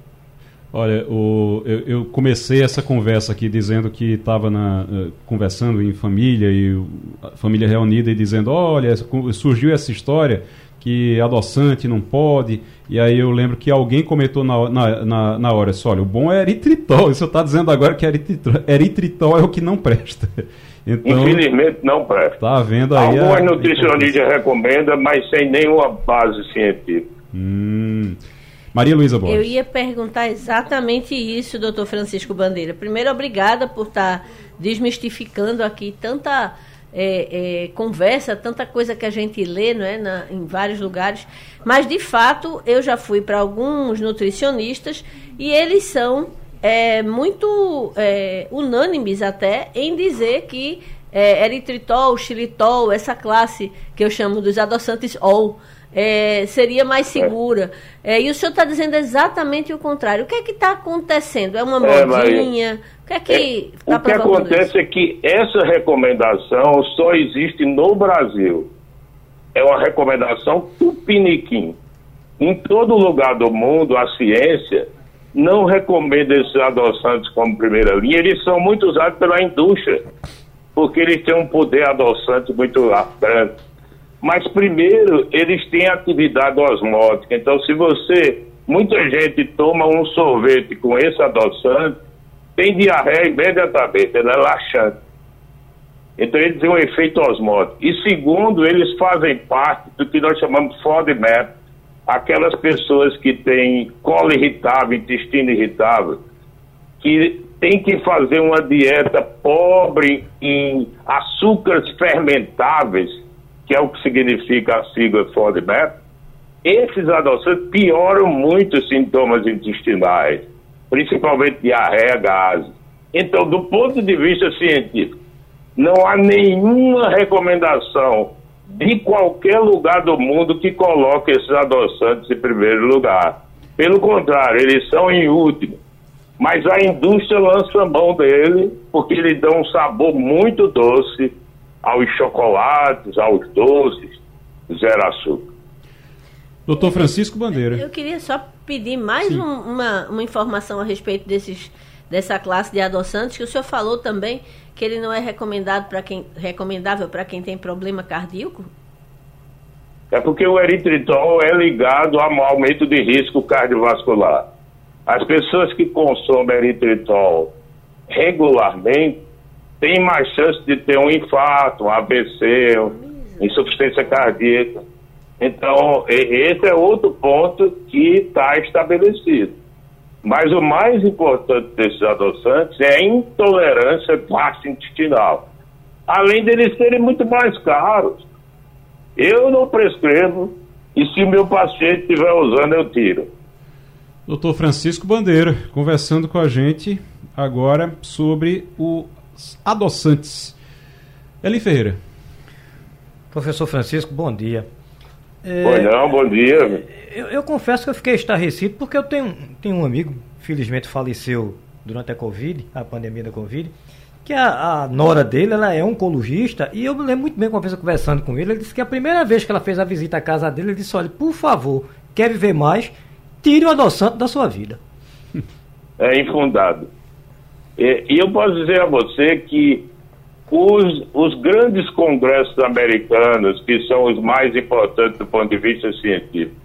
Olha, o, eu, eu, comecei essa conversa aqui dizendo que estava uh, conversando em família e a família reunida e dizendo, olha, surgiu essa história que adoçante não pode. E aí eu lembro que alguém comentou na, na, na, na hora, olha, o bom é eritritol. [laughs] Isso está dizendo agora que eritritol, eritritol é o que não presta. [laughs] Então, Infelizmente não presta. Tá vendo aí Algumas a... nutricionistas recomendam, mas sem nenhuma base científica. Hum. Maria Luísa Borges. Eu ia perguntar exatamente isso, doutor Francisco Bandeira. Primeiro, obrigada por estar tá desmistificando aqui tanta é, é, conversa, tanta coisa que a gente lê não é, Na, em vários lugares. Mas, de fato, eu já fui para alguns nutricionistas e eles são é, muito é, unânimes até em dizer que é, eritritol, xilitol, essa classe que eu chamo dos adoçantes OL, é, seria mais segura. É, e o senhor está dizendo exatamente o contrário. O que é que está acontecendo? É uma é, modinha? O que é que é, tá O que acontece isso? é que essa recomendação só existe no Brasil. É uma recomendação tupiniquim. Em todo lugar do mundo, a ciência não recomenda esses adoçantes como primeira linha. Eles são muito usados pela indústria, porque eles têm um poder adoçante muito grande mas primeiro eles têm atividade osmótica. Então, se você, muita gente toma um sorvete com esse adoçante, tem diarreia imediatamente, ela é laxante. Então, eles têm um efeito osmótico. E segundo, eles fazem parte do que nós chamamos FODMAP, aquelas pessoas que têm colo irritável, intestino irritável, que tem que fazer uma dieta pobre em açúcares fermentáveis, que é o que significa a sigla FODMAP, esses adoçantes pioram muito os sintomas intestinais, principalmente diarreia, gases. Então, do ponto de vista científico, não há nenhuma recomendação de qualquer lugar do mundo que coloque esses adoçantes em primeiro lugar. Pelo contrário, eles são em último. Mas a indústria lança mão dele porque ele dá um sabor muito doce aos chocolates, aos doces, zero açúcar. Doutor Francisco Bandeira. Eu queria só pedir mais um, uma, uma informação a respeito desses, dessa classe de adoçantes, que o senhor falou também que ele não é recomendado para quem recomendável para quem tem problema cardíaco? É porque o eritritol é ligado a um aumento de risco cardiovascular. As pessoas que consomem eritritol regularmente tem mais chance de ter um infarto, um AVC, insuficiência cardíaca. Então, esse é outro ponto que está estabelecido. Mas o mais importante desses adoçantes é a intolerância gastrointestinal. Além deles serem muito mais caros. Eu não prescrevo e se meu paciente estiver usando, eu tiro. Doutor Francisco Bandeira, conversando com a gente agora sobre os adoçantes. Eli Ferreira. Professor Francisco, bom dia. É, pois não, bom dia. Eu, eu, confesso que eu fiquei estarrecido porque eu tenho, tenho um amigo, felizmente faleceu durante a Covid, a pandemia da Covid, que a, a, nora dele ela é oncologista e eu me lembro muito bem uma vez conversando com ele, ele disse que a primeira vez que ela fez a visita à casa dele, ele disse, olha, por favor, quer viver mais, tire o adoçante da sua vida. É infundado. E, e eu posso dizer a você que os, os grandes congressos americanos, que são os mais importantes do ponto de vista científico,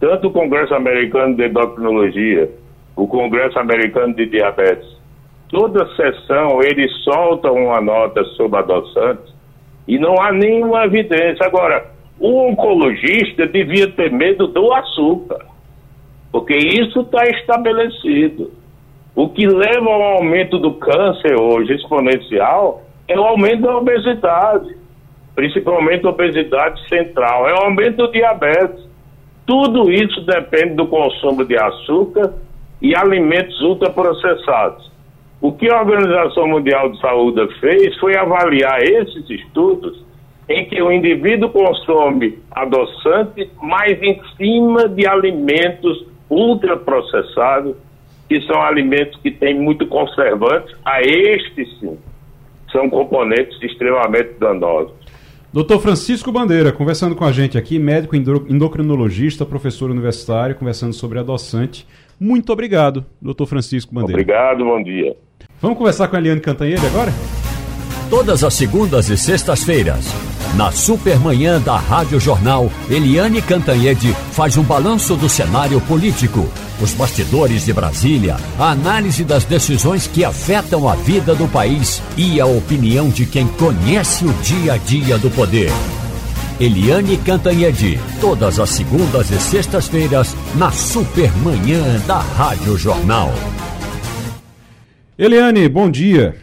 tanto o Congresso Americano de Endocrinologia, o Congresso Americano de Diabetes, toda sessão eles soltam uma nota sobre adoçantes e não há nenhuma evidência. Agora, o oncologista devia ter medo do açúcar, porque isso está estabelecido. O que leva ao aumento do câncer hoje exponencial é o aumento da obesidade, principalmente a obesidade central, é o aumento do diabetes. Tudo isso depende do consumo de açúcar e alimentos ultraprocessados. O que a Organização Mundial de Saúde fez foi avaliar esses estudos em que o indivíduo consome adoçante, mas em cima de alimentos ultraprocessados, que são alimentos que têm muito conservantes, a estes sim são componentes extremamente danosos. Doutor Francisco Bandeira, conversando com a gente aqui, médico endocrinologista, professor universitário, conversando sobre adoçante. Muito obrigado, doutor Francisco Bandeira. Obrigado, bom dia. Vamos conversar com a Eliane Cantanhede agora? Todas as segundas e sextas-feiras, na Supermanhã da Rádio Jornal, Eliane Cantanhede faz um balanço do cenário político, os bastidores de Brasília, a análise das decisões que afetam a vida do país e a opinião de quem conhece o dia a dia do poder. Eliane Cantanhede, todas as segundas e sextas-feiras, na Supermanhã da Rádio Jornal. Eliane, bom dia.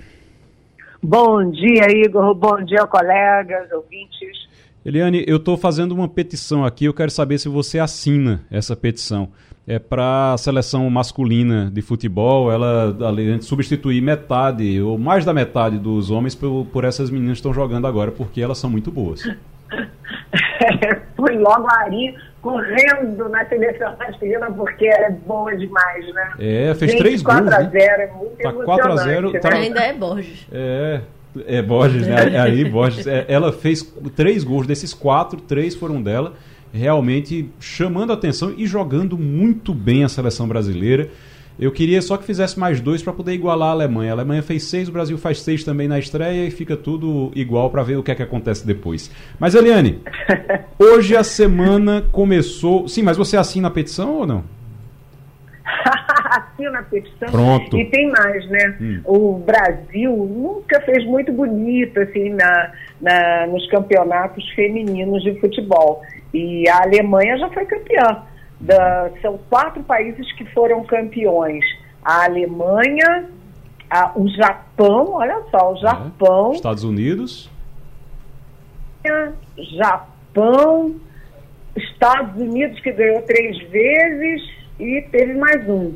Bom dia, Igor. Bom dia, colegas, ouvintes. Eliane, eu estou fazendo uma petição aqui. Eu quero saber se você assina essa petição. É para a seleção masculina de futebol, ela além de substituir metade ou mais da metade dos homens por, por essas meninas que estão jogando agora, porque elas são muito boas. [laughs] Fui logo ali correndo na seleção masculina porque ela é boa demais, né? É, fez Gente, três 4 gols. 4x0 é muito tá 4 a 0 né? tá... Ainda é Borges. É. É Borges, né? É aí, Borges. É, ela fez três gols, desses quatro, três foram dela, realmente chamando a atenção e jogando muito bem a seleção brasileira. Eu queria só que fizesse mais dois para poder igualar a Alemanha. A Alemanha fez seis, o Brasil faz seis também na estreia e fica tudo igual para ver o que é que acontece depois. Mas, Eliane, [laughs] hoje a semana começou. Sim, mas você assina a petição ou não? [laughs] assina a petição. Pronto. E tem mais, né? Hum. O Brasil nunca fez muito bonito assim na, na, nos campeonatos femininos de futebol. E a Alemanha já foi campeã da, são quatro países que foram campeões. A Alemanha, a, o Japão, olha só, o é. Japão. É. Estados Unidos. Japão, Estados Unidos que ganhou três vezes e teve mais um.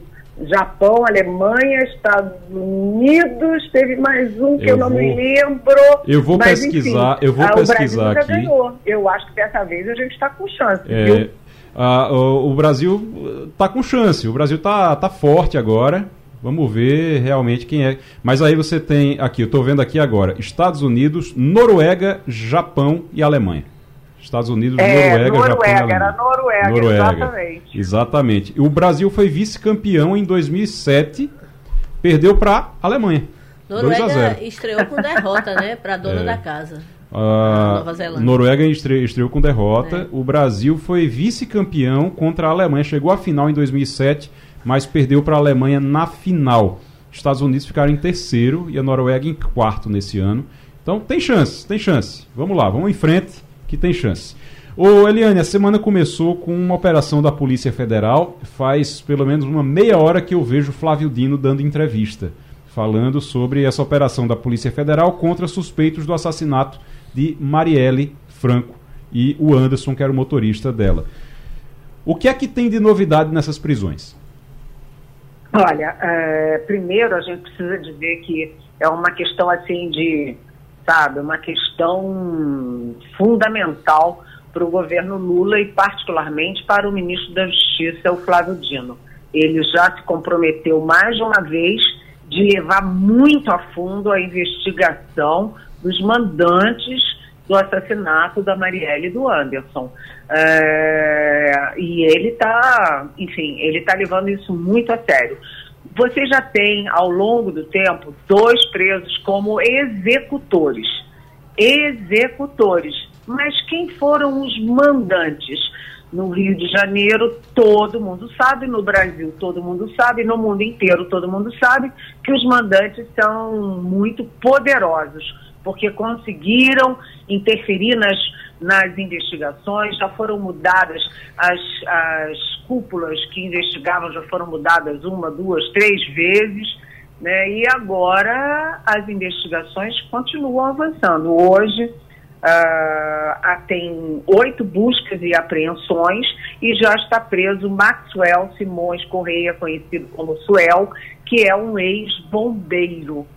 Japão, Alemanha, Estados Unidos, teve mais um que eu, eu não vou, me lembro. Eu vou mas, pesquisar, enfim, eu vou pesquisar aqui. Ganhou. Eu acho que dessa vez a gente está com chance. É, viu? Ah, o, o, Brasil está com chance, o Brasil está tá forte agora. Vamos ver realmente quem é. Mas aí você tem aqui, eu estou vendo aqui agora, Estados Unidos, Noruega, Japão e Alemanha. Estados Unidos, é, Noruega, Noruega, Japão e. Era Noruega, Noruega, exatamente. Exatamente. O Brasil foi vice-campeão em 2007, perdeu para a Alemanha. Noruega estreou com derrota, né, para dona é. da casa. A Nova Zelândia. Noruega estre estreou com derrota. É. O Brasil foi vice-campeão contra a Alemanha. Chegou à final em 2007, mas perdeu para a Alemanha na final. Estados Unidos ficaram em terceiro e a Noruega em quarto nesse ano. Então tem chance, tem chance. Vamos lá, vamos em frente que tem chance. Ô Eliane, a semana começou com uma operação da Polícia Federal. Faz pelo menos uma meia hora que eu vejo Flávio Dino dando entrevista, falando sobre essa operação da Polícia Federal contra suspeitos do assassinato de Marielle Franco e o Anderson, que era o motorista dela. O que é que tem de novidade nessas prisões? Olha, é, primeiro a gente precisa dizer que é uma questão assim de, sabe, uma questão fundamental para o governo Lula e particularmente para o ministro da Justiça, o Flávio Dino. Ele já se comprometeu mais uma vez de levar muito a fundo a investigação dos mandantes do assassinato da Marielle e do Anderson. É, e ele está, enfim, ele está levando isso muito a sério. Você já tem, ao longo do tempo, dois presos como executores. Executores. Mas quem foram os mandantes? No Rio de Janeiro, todo mundo sabe, no Brasil, todo mundo sabe, no mundo inteiro, todo mundo sabe que os mandantes são muito poderosos porque conseguiram interferir nas, nas investigações, já foram mudadas as, as cúpulas que investigavam, já foram mudadas uma, duas, três vezes, né? e agora as investigações continuam avançando. Hoje, Uh, tem oito buscas e apreensões e já está preso Maxwell Simões Correia, conhecido como Suel, que é um ex-bombeiro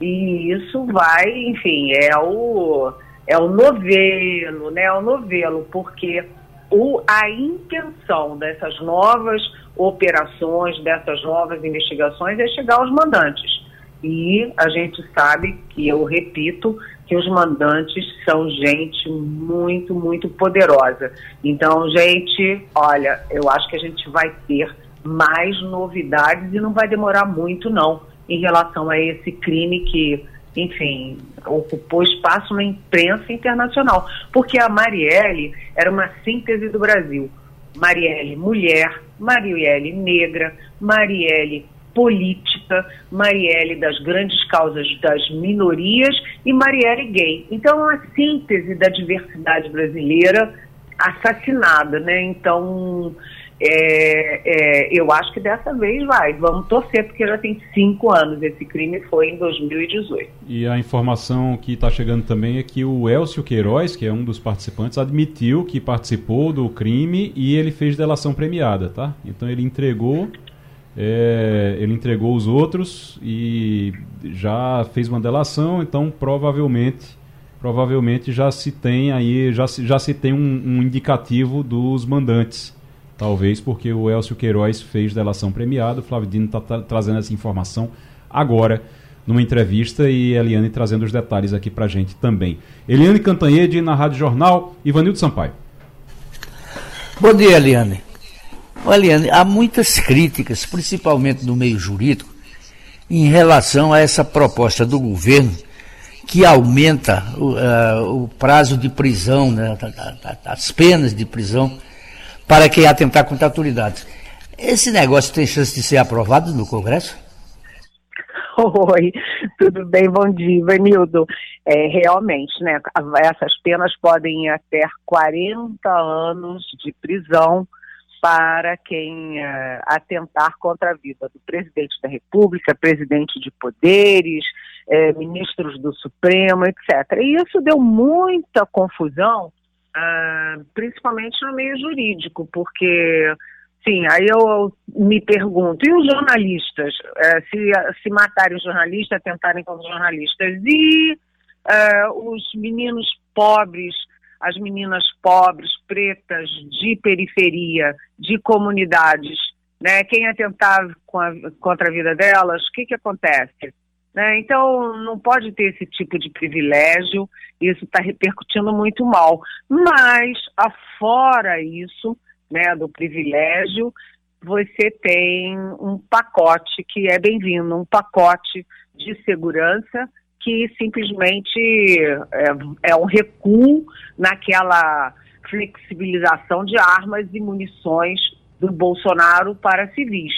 e isso vai, enfim, é o, é o novelo, né? É o novelo, porque o, a intenção dessas novas operações, dessas novas investigações é chegar aos mandantes. E a gente sabe que, eu repito, que os mandantes são gente muito, muito poderosa. Então, gente, olha, eu acho que a gente vai ter mais novidades e não vai demorar muito, não em relação a esse crime que, enfim, ocupou espaço na imprensa internacional. Porque a Marielle era uma síntese do Brasil. Marielle mulher, Marielle negra, Marielle política, Marielle das grandes causas das minorias e Marielle gay. Então, é uma síntese da diversidade brasileira assassinada, né? Então, é, é, eu acho que dessa vez vai. Vamos torcer, porque já tem cinco anos. Esse crime foi em 2018. E a informação que está chegando também é que o Elcio Queiroz, que é um dos participantes, admitiu que participou do crime e ele fez delação premiada, tá? Então ele entregou. É, ele entregou os outros e já fez uma delação, então provavelmente provavelmente já se tem aí já se, já se tem um, um indicativo dos mandantes Talvez porque o Elcio Queiroz fez delação premiada, o Flávio Dino está tra trazendo essa informação agora numa entrevista e Eliane trazendo os detalhes aqui para gente também. Eliane Cantanhede na Rádio Jornal, Ivanildo Sampaio. Bom dia, Eliane. Eliane, há muitas críticas, principalmente no meio jurídico, em relação a essa proposta do governo que aumenta o, uh, o prazo de prisão, né, as penas de prisão para quem atentar contra autoridades. Esse negócio tem chance de ser aprovado no Congresso? Oi, tudo bem? Bom dia, Ivanildo. É, realmente, né, essas penas podem ir até 40 anos de prisão para quem uh, atentar contra a vida do presidente da República, presidente de poderes, eh, ministros do Supremo, etc. E isso deu muita confusão uh, principalmente no meio jurídico, porque, sim, aí eu me pergunto, e os jornalistas? Uh, se, se matarem os jornalistas, tentarem com os jornalistas? E uh, os meninos pobres, as meninas pobres, pretas, de periferia, de comunidades, né? Quem atentar contra a vida delas, o que, que acontece? Né? Então, não pode ter esse tipo de privilégio, isso está repercutindo muito mal. Mas, afora isso, né, do privilégio, você tem um pacote que é bem-vindo, um pacote de segurança que simplesmente é, é um recuo naquela flexibilização de armas e munições do Bolsonaro para civis.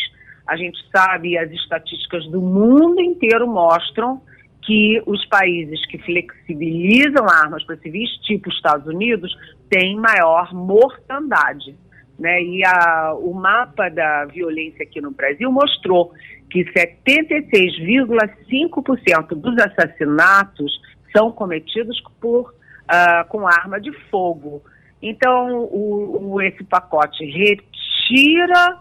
A gente sabe, as estatísticas do mundo inteiro mostram que os países que flexibilizam armas para civis, tipo Estados Unidos, têm maior mortandade. Né? E a, o mapa da violência aqui no Brasil mostrou que 76,5% dos assassinatos são cometidos por, uh, com arma de fogo. Então, o, o, esse pacote retira,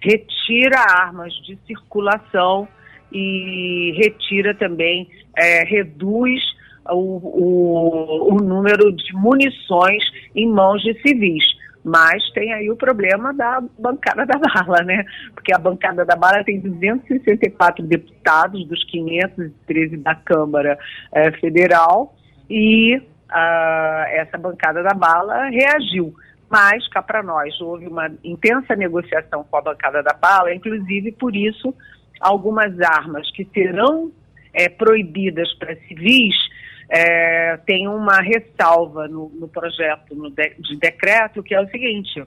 retira armas de circulação e retira também, é, reduz o, o, o número de munições em mãos de civis. Mas tem aí o problema da bancada da bala, né? Porque a bancada da bala tem 264 deputados dos 513 da Câmara é, Federal e uh, essa bancada da bala reagiu. Mas, cá para nós, houve uma intensa negociação com a bancada da bala, inclusive por isso algumas armas que serão é, proibidas para civis é, tem uma ressalva no, no projeto no de, de decreto que é o seguinte: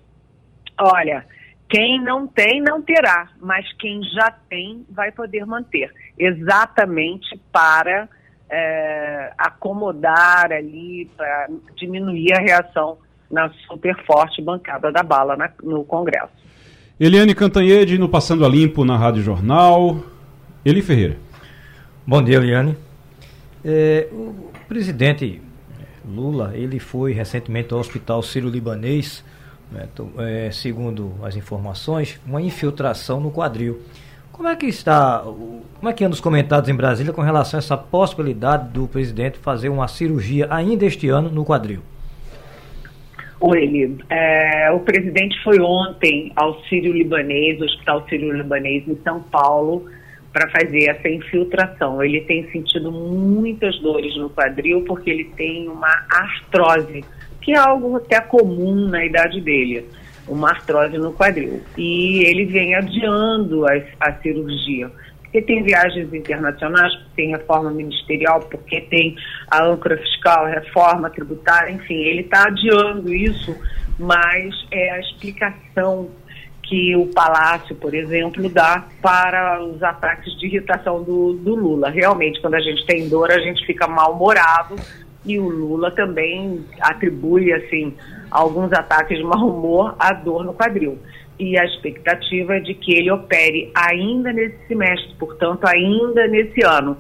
olha, quem não tem, não terá, mas quem já tem vai poder manter, exatamente para é, acomodar ali, para diminuir a reação na super forte bancada da bala na, no Congresso. Eliane Cantanhede no Passando a Limpo na Rádio Jornal. Eli Ferreira. Bom dia, Eliane. É, o presidente Lula, ele foi recentemente ao Hospital Sírio-Libanês, né, é, segundo as informações, uma infiltração no quadril. Como é que está, como é que anda os comentários em Brasília com relação a essa possibilidade do presidente fazer uma cirurgia ainda este ano no quadril? Oi, é, o presidente foi ontem ao Sírio-Libanês, Hospital Sírio-Libanês em São Paulo, para fazer essa infiltração. Ele tem sentido muitas dores no quadril porque ele tem uma artrose, que é algo até comum na idade dele, uma artrose no quadril. E ele vem adiando a, a cirurgia. Porque tem viagens internacionais, porque tem reforma ministerial, porque tem a âncora fiscal, a reforma tributária, enfim, ele está adiando isso, mas é a explicação que o Palácio, por exemplo, dá para os ataques de irritação do, do Lula. Realmente, quando a gente tem dor, a gente fica mal-humorado e o Lula também atribui, assim, alguns ataques de mau humor à dor no quadril. E a expectativa é de que ele opere ainda nesse semestre, portanto, ainda nesse ano.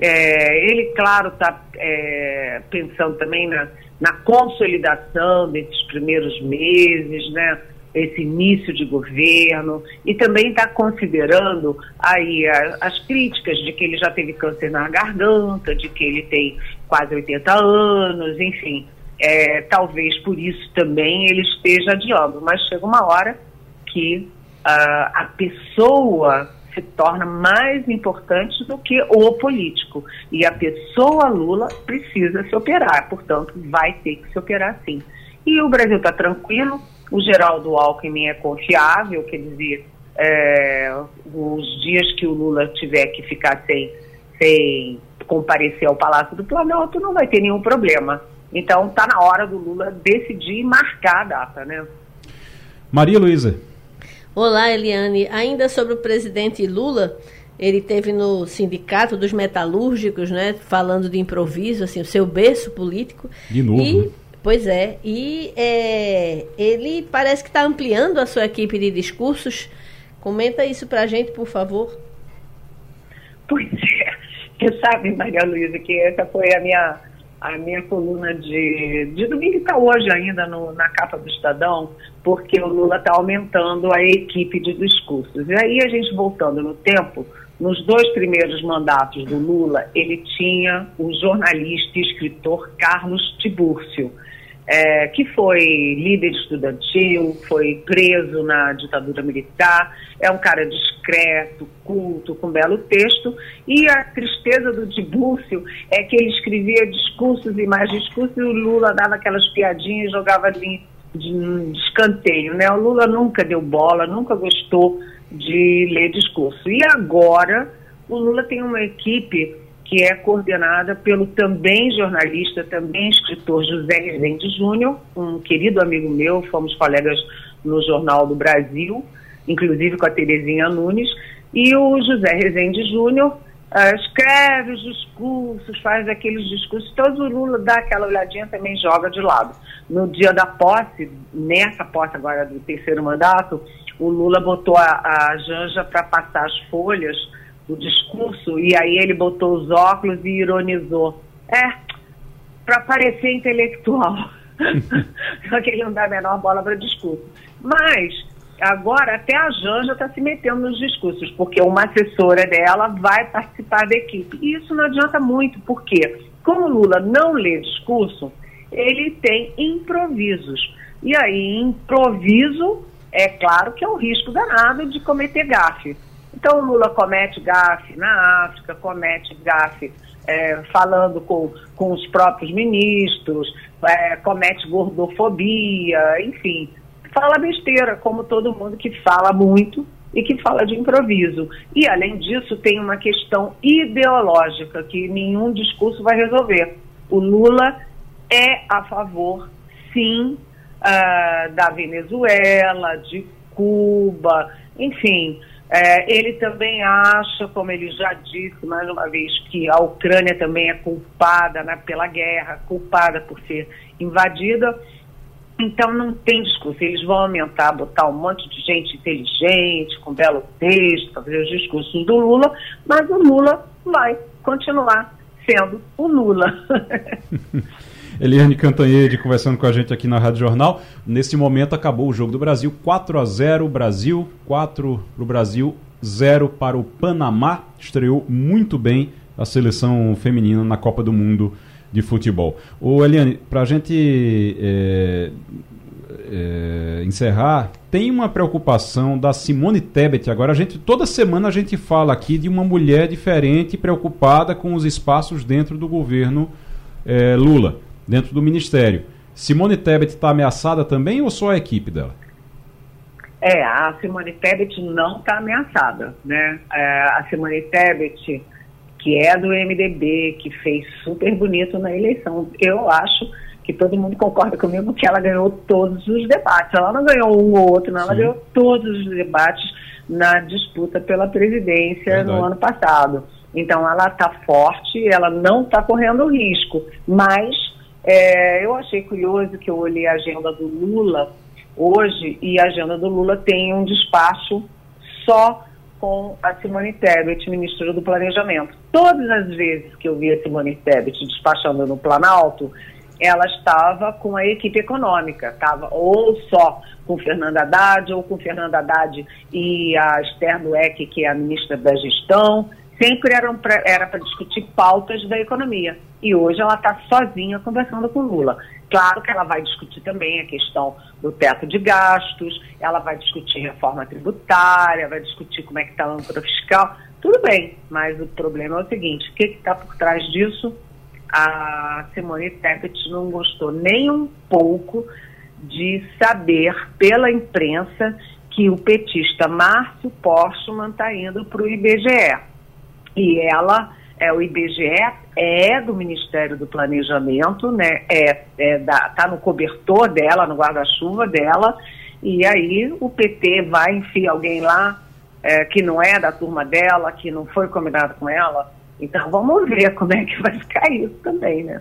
É, ele, claro, está é, pensando também na, na consolidação desses primeiros meses, né? esse início de governo e também está considerando aí a, as críticas de que ele já teve câncer na garganta, de que ele tem quase 80 anos, enfim, é, talvez por isso também ele esteja adiando, mas chega uma hora que uh, a pessoa se torna mais importante do que o político. E a pessoa Lula precisa se operar, portanto, vai ter que se operar sim. E o Brasil está tranquilo, o Geraldo Alckmin é confiável, quer dizer, é, os dias que o Lula tiver que ficar sem, sem comparecer ao Palácio do Planalto, não vai ter nenhum problema. Então está na hora do Lula decidir e marcar a data, né? Maria Luísa. Olá, Eliane. Ainda sobre o presidente Lula, ele teve no sindicato dos metalúrgicos, né, falando de improviso, assim, o seu berço político. De novo. E, né? Pois é, e é, ele parece que está ampliando a sua equipe de discursos. Comenta isso para a gente, por favor. Pois é, você sabe, Maria Luísa, que essa foi a minha, a minha coluna de, de domingo, está hoje ainda no, na capa do Estadão, porque o Lula está aumentando a equipe de discursos. E aí a gente voltando no tempo, nos dois primeiros mandatos do Lula, ele tinha o jornalista e escritor Carlos Tibúrcio é, que foi líder estudantil, foi preso na ditadura militar, é um cara discreto, culto, com belo texto, e a tristeza do Tibúrcio é que ele escrevia discursos e mais discursos, e o Lula dava aquelas piadinhas e jogava ali de, escanteio. Né? O Lula nunca deu bola, nunca gostou de ler discurso. E agora o Lula tem uma equipe que é coordenada pelo também jornalista, também escritor José Rezende Júnior, um querido amigo meu, fomos colegas no Jornal do Brasil, inclusive com a Terezinha Nunes, e o José Rezende Júnior uh, escreve os discursos, faz aqueles discursos, todos o Lula dá aquela olhadinha também joga de lado. No dia da posse, nessa posse agora do terceiro mandato, o Lula botou a, a Janja para passar as folhas do discurso e aí ele botou os óculos e ironizou. É, para parecer intelectual. [laughs] Só que ele não dá a menor bola para discurso. Mas agora até a Janja está se metendo nos discursos, porque uma assessora dela vai participar da equipe. E isso não adianta muito, porque como Lula não lê discurso, ele tem improvisos. E aí, improviso, é claro que é o risco danado de cometer gafe. Então, o Lula comete gafe na África, comete gafe é, falando com, com os próprios ministros, é, comete gordofobia, enfim, fala besteira, como todo mundo que fala muito e que fala de improviso. E, além disso, tem uma questão ideológica que nenhum discurso vai resolver. O Lula é a favor, sim, uh, da Venezuela, de Cuba, enfim. É, ele também acha, como ele já disse mais uma vez, que a Ucrânia também é culpada né, pela guerra, culpada por ser invadida. Então não tem discurso. Eles vão aumentar, botar um monte de gente inteligente, com belo texto, fazer os discursos do Lula, mas o Lula vai continuar sendo o Lula. [laughs] Eliane Cantanhede conversando com a gente aqui na Rádio Jornal. Nesse momento acabou o jogo do Brasil, 4 a 0 Brasil, 4 para o Brasil, 0 para o Panamá. Estreou muito bem a seleção feminina na Copa do Mundo de futebol. O Eliane, para a gente é, é, encerrar, tem uma preocupação da Simone Tebet. Agora a gente toda semana a gente fala aqui de uma mulher diferente preocupada com os espaços dentro do governo é, Lula dentro do Ministério. Simone Tebet está ameaçada também ou só a equipe dela? É, a Simone Tebet não está ameaçada, né? É, a Simone Tebet, que é do MDB, que fez super bonito na eleição, eu acho que todo mundo concorda comigo que ela ganhou todos os debates. Ela não ganhou um ou outro, não, ela Sim. ganhou todos os debates na disputa pela presidência Verdade. no ano passado. Então ela está forte, ela não está correndo risco, mas é, eu achei curioso que eu olhei a agenda do Lula hoje e a agenda do Lula tem um despacho só com a Simone Tebet, ministra do Planejamento. Todas as vezes que eu vi a Simone Tebet despachando no Planalto, ela estava com a equipe econômica, estava ou só com Fernanda Haddad, ou com Fernanda Haddad e a Esther Dueck, que é a ministra da Gestão, sempre eram pra, era para discutir pautas da economia. E hoje ela está sozinha conversando com Lula. Claro que ela vai discutir também a questão do teto de gastos, ela vai discutir reforma tributária, vai discutir como é que está a âncora fiscal. Tudo bem, mas o problema é o seguinte: o que está por trás disso? A Simone Tebet não gostou nem um pouco de saber pela imprensa que o petista Márcio Postman está indo para o IBGE e ela, é, o IBGE é do Ministério do Planejamento, né? É, é da, tá no cobertor dela, no guarda-chuva dela, e aí o PT vai enfiar alguém lá é, que não é da turma dela, que não foi combinado com ela. Então vamos ver [laughs] como é que vai ficar isso também, né?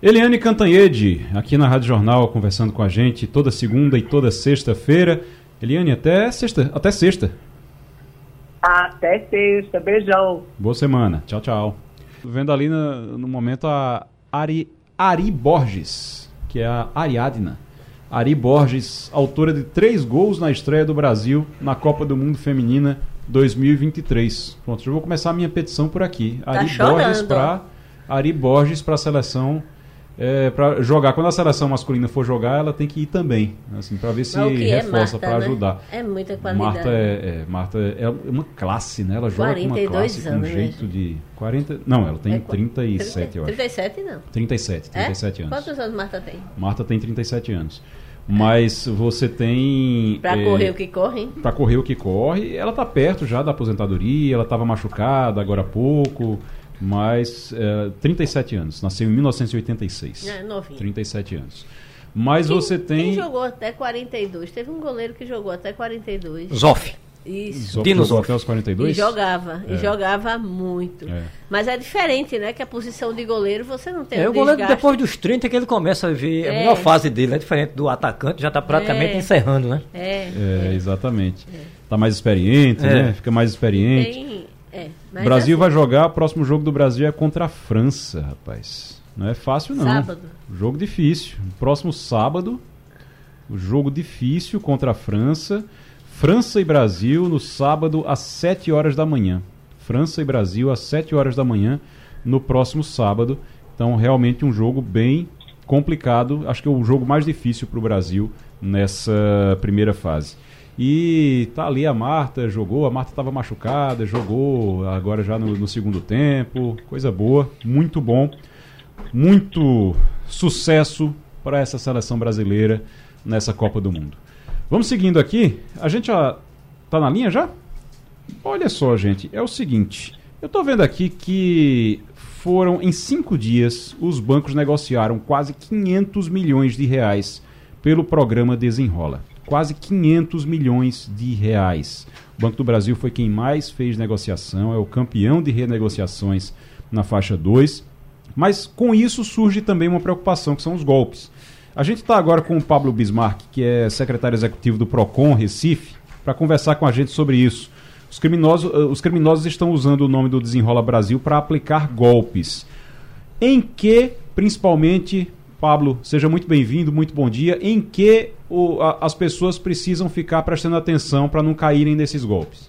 Eliane Cantanhede, aqui na Rádio Jornal, conversando com a gente toda segunda e toda sexta-feira. Eliane, até sexta. Até sexta. Até sexta. Beijão. Boa semana. Tchau, tchau. Vendo ali no, no momento a Ari, Ari Borges, que é a Ariadna. Ari Borges, autora de três gols na estreia do Brasil na Copa do Mundo Feminina 2023. Pronto, já vou começar a minha petição por aqui. Tá Ari Borges para Ari Borges para a seleção é, para jogar. Quando a seleção masculina for jogar, ela tem que ir também, assim, para ver se é reforça, é para né? ajudar. É muita qualidade. Marta é, é, Marta é uma classe, né? Ela joga com uma classe anos, com um jeito de 40, não, ela tem é, 37, 30, eu acho. 37 não. 37, 37 é? anos. Quantos anos Marta tem? Marta tem 37 anos. Mas você tem. Para é, correr o que corre, Para correr o que corre. Ela está perto já da aposentadoria, ela estava machucada agora há pouco. Mas é, 37 anos, nasceu em 1986. É, novinho. 37 anos. Mas quem, você tem. Quem jogou até 42? Teve um goleiro que jogou até 42. Zoff. Isso. Dinosaur até os 42? E jogava, é. e jogava muito. É. Mas é diferente, né? Que a posição de goleiro você não tem É, um o goleiro depois dos 30 que ele começa a ver é. a melhor fase dele, é diferente do atacante, já está praticamente é. encerrando, né? É, é exatamente. Está mais experiente, né? Fica mais experiente. Tem, o Brasil assim, vai jogar, o próximo jogo do Brasil é contra a França, rapaz. Não é fácil não. Sábado. Jogo difícil. Próximo sábado, o jogo difícil contra a França. França e Brasil no sábado às 7 horas da manhã. França e Brasil às 7 horas da manhã no próximo sábado. Então, realmente um jogo bem complicado. Acho que é o jogo mais difícil para o Brasil nessa primeira fase. E tá ali a Marta, jogou, a Marta estava machucada, jogou agora já no, no, segundo tempo. Coisa boa, muito bom. Muito sucesso para essa seleção brasileira nessa Copa do Mundo. Vamos seguindo aqui. A gente já tá na linha já? Olha só, gente, é o seguinte. Eu tô vendo aqui que foram em cinco dias os bancos negociaram quase 500 milhões de reais pelo programa Desenrola. Quase 500 milhões de reais. O Banco do Brasil foi quem mais fez negociação, é o campeão de renegociações na faixa 2. Mas com isso surge também uma preocupação, que são os golpes. A gente está agora com o Pablo Bismarck, que é secretário executivo do PROCON Recife, para conversar com a gente sobre isso. Os criminosos, eh, os criminosos estão usando o nome do Desenrola Brasil para aplicar golpes. Em que, principalmente, Pablo, seja muito bem-vindo, muito bom dia. Em que o, a, as pessoas precisam ficar prestando atenção para não caírem nesses golpes?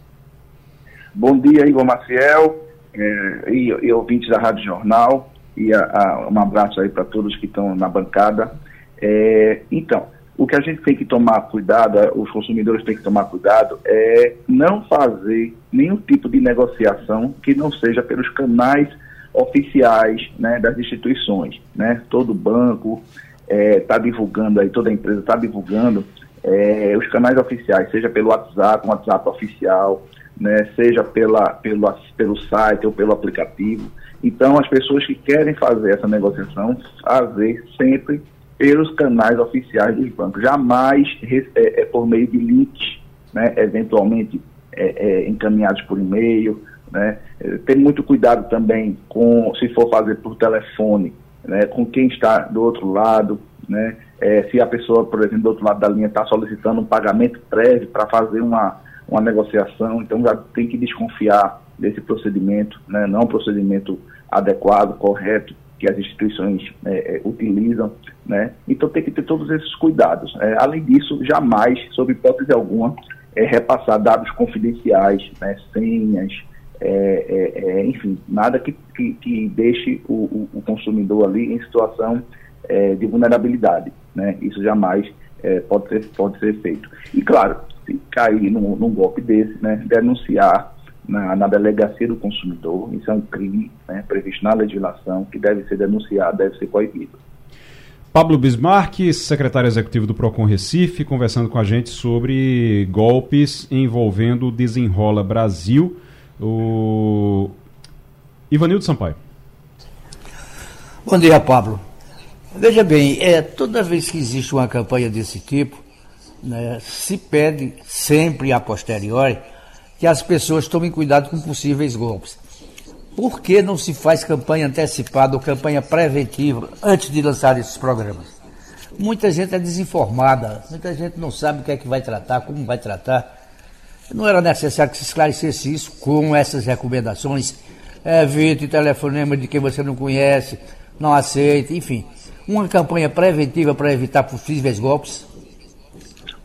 Bom dia, Igor Maciel é, e, e, ouvintes da Rádio Jornal. E a, a, um abraço aí para todos que estão na bancada. É, então, o que a gente tem que tomar cuidado, é, os consumidores têm que tomar cuidado, é não fazer nenhum tipo de negociação que não seja pelos canais oficiais né, das instituições. Né? Todo banco está é, tá divulgando aí, toda empresa está divulgando é, os canais oficiais, seja pelo WhatsApp, um WhatsApp oficial, né, seja pela, pelo, pelo site ou pelo aplicativo. Então, as pessoas que querem fazer essa negociação, fazer sempre pelos canais oficiais dos bancos, jamais é, é por meio de links, né, eventualmente é, é, encaminhados por e-mail. Né, é, ter muito cuidado também com, se for fazer por telefone, né, com quem está do outro lado, né, é, se a pessoa, por exemplo, do outro lado da linha está solicitando um pagamento prévio para fazer uma, uma negociação, então já tem que desconfiar desse procedimento, né, não é um procedimento adequado, correto, que as instituições é, é, utilizam, né? Então tem que ter todos esses cuidados. É, além disso, jamais, sob hipótese alguma, é, repassar dados confidenciais, né? senhas, é, é, é, enfim, nada que, que, que deixe o, o, consumidor ali em situação de vulnerabilidade, né? Isso jamais pode, ser, pode ser feito. E claro, se cair num, num golpe desse, né? denunciar na, na, delegacia do consumidor. Isso é um crime né, previsto na legislação que deve ser denunciado, deve ser coibido. Pablo Bismarck, secretário executivo do Procon Recife, conversando com a gente sobre golpes envolvendo o Desenrola Brasil. O Ivanildo Sampaio. Bom dia, Pablo. Veja bem, é, toda vez que existe uma campanha desse tipo, né, se pede sempre a posteriori que as pessoas tomem cuidado com possíveis golpes. Por que não se faz campanha antecipada ou campanha preventiva antes de lançar esses programas? Muita gente é desinformada, muita gente não sabe o que é que vai tratar, como vai tratar. Não era necessário que se esclarecesse isso com essas recomendações. Evite telefonema de quem você não conhece, não aceite, enfim. Uma campanha preventiva para evitar possíveis golpes.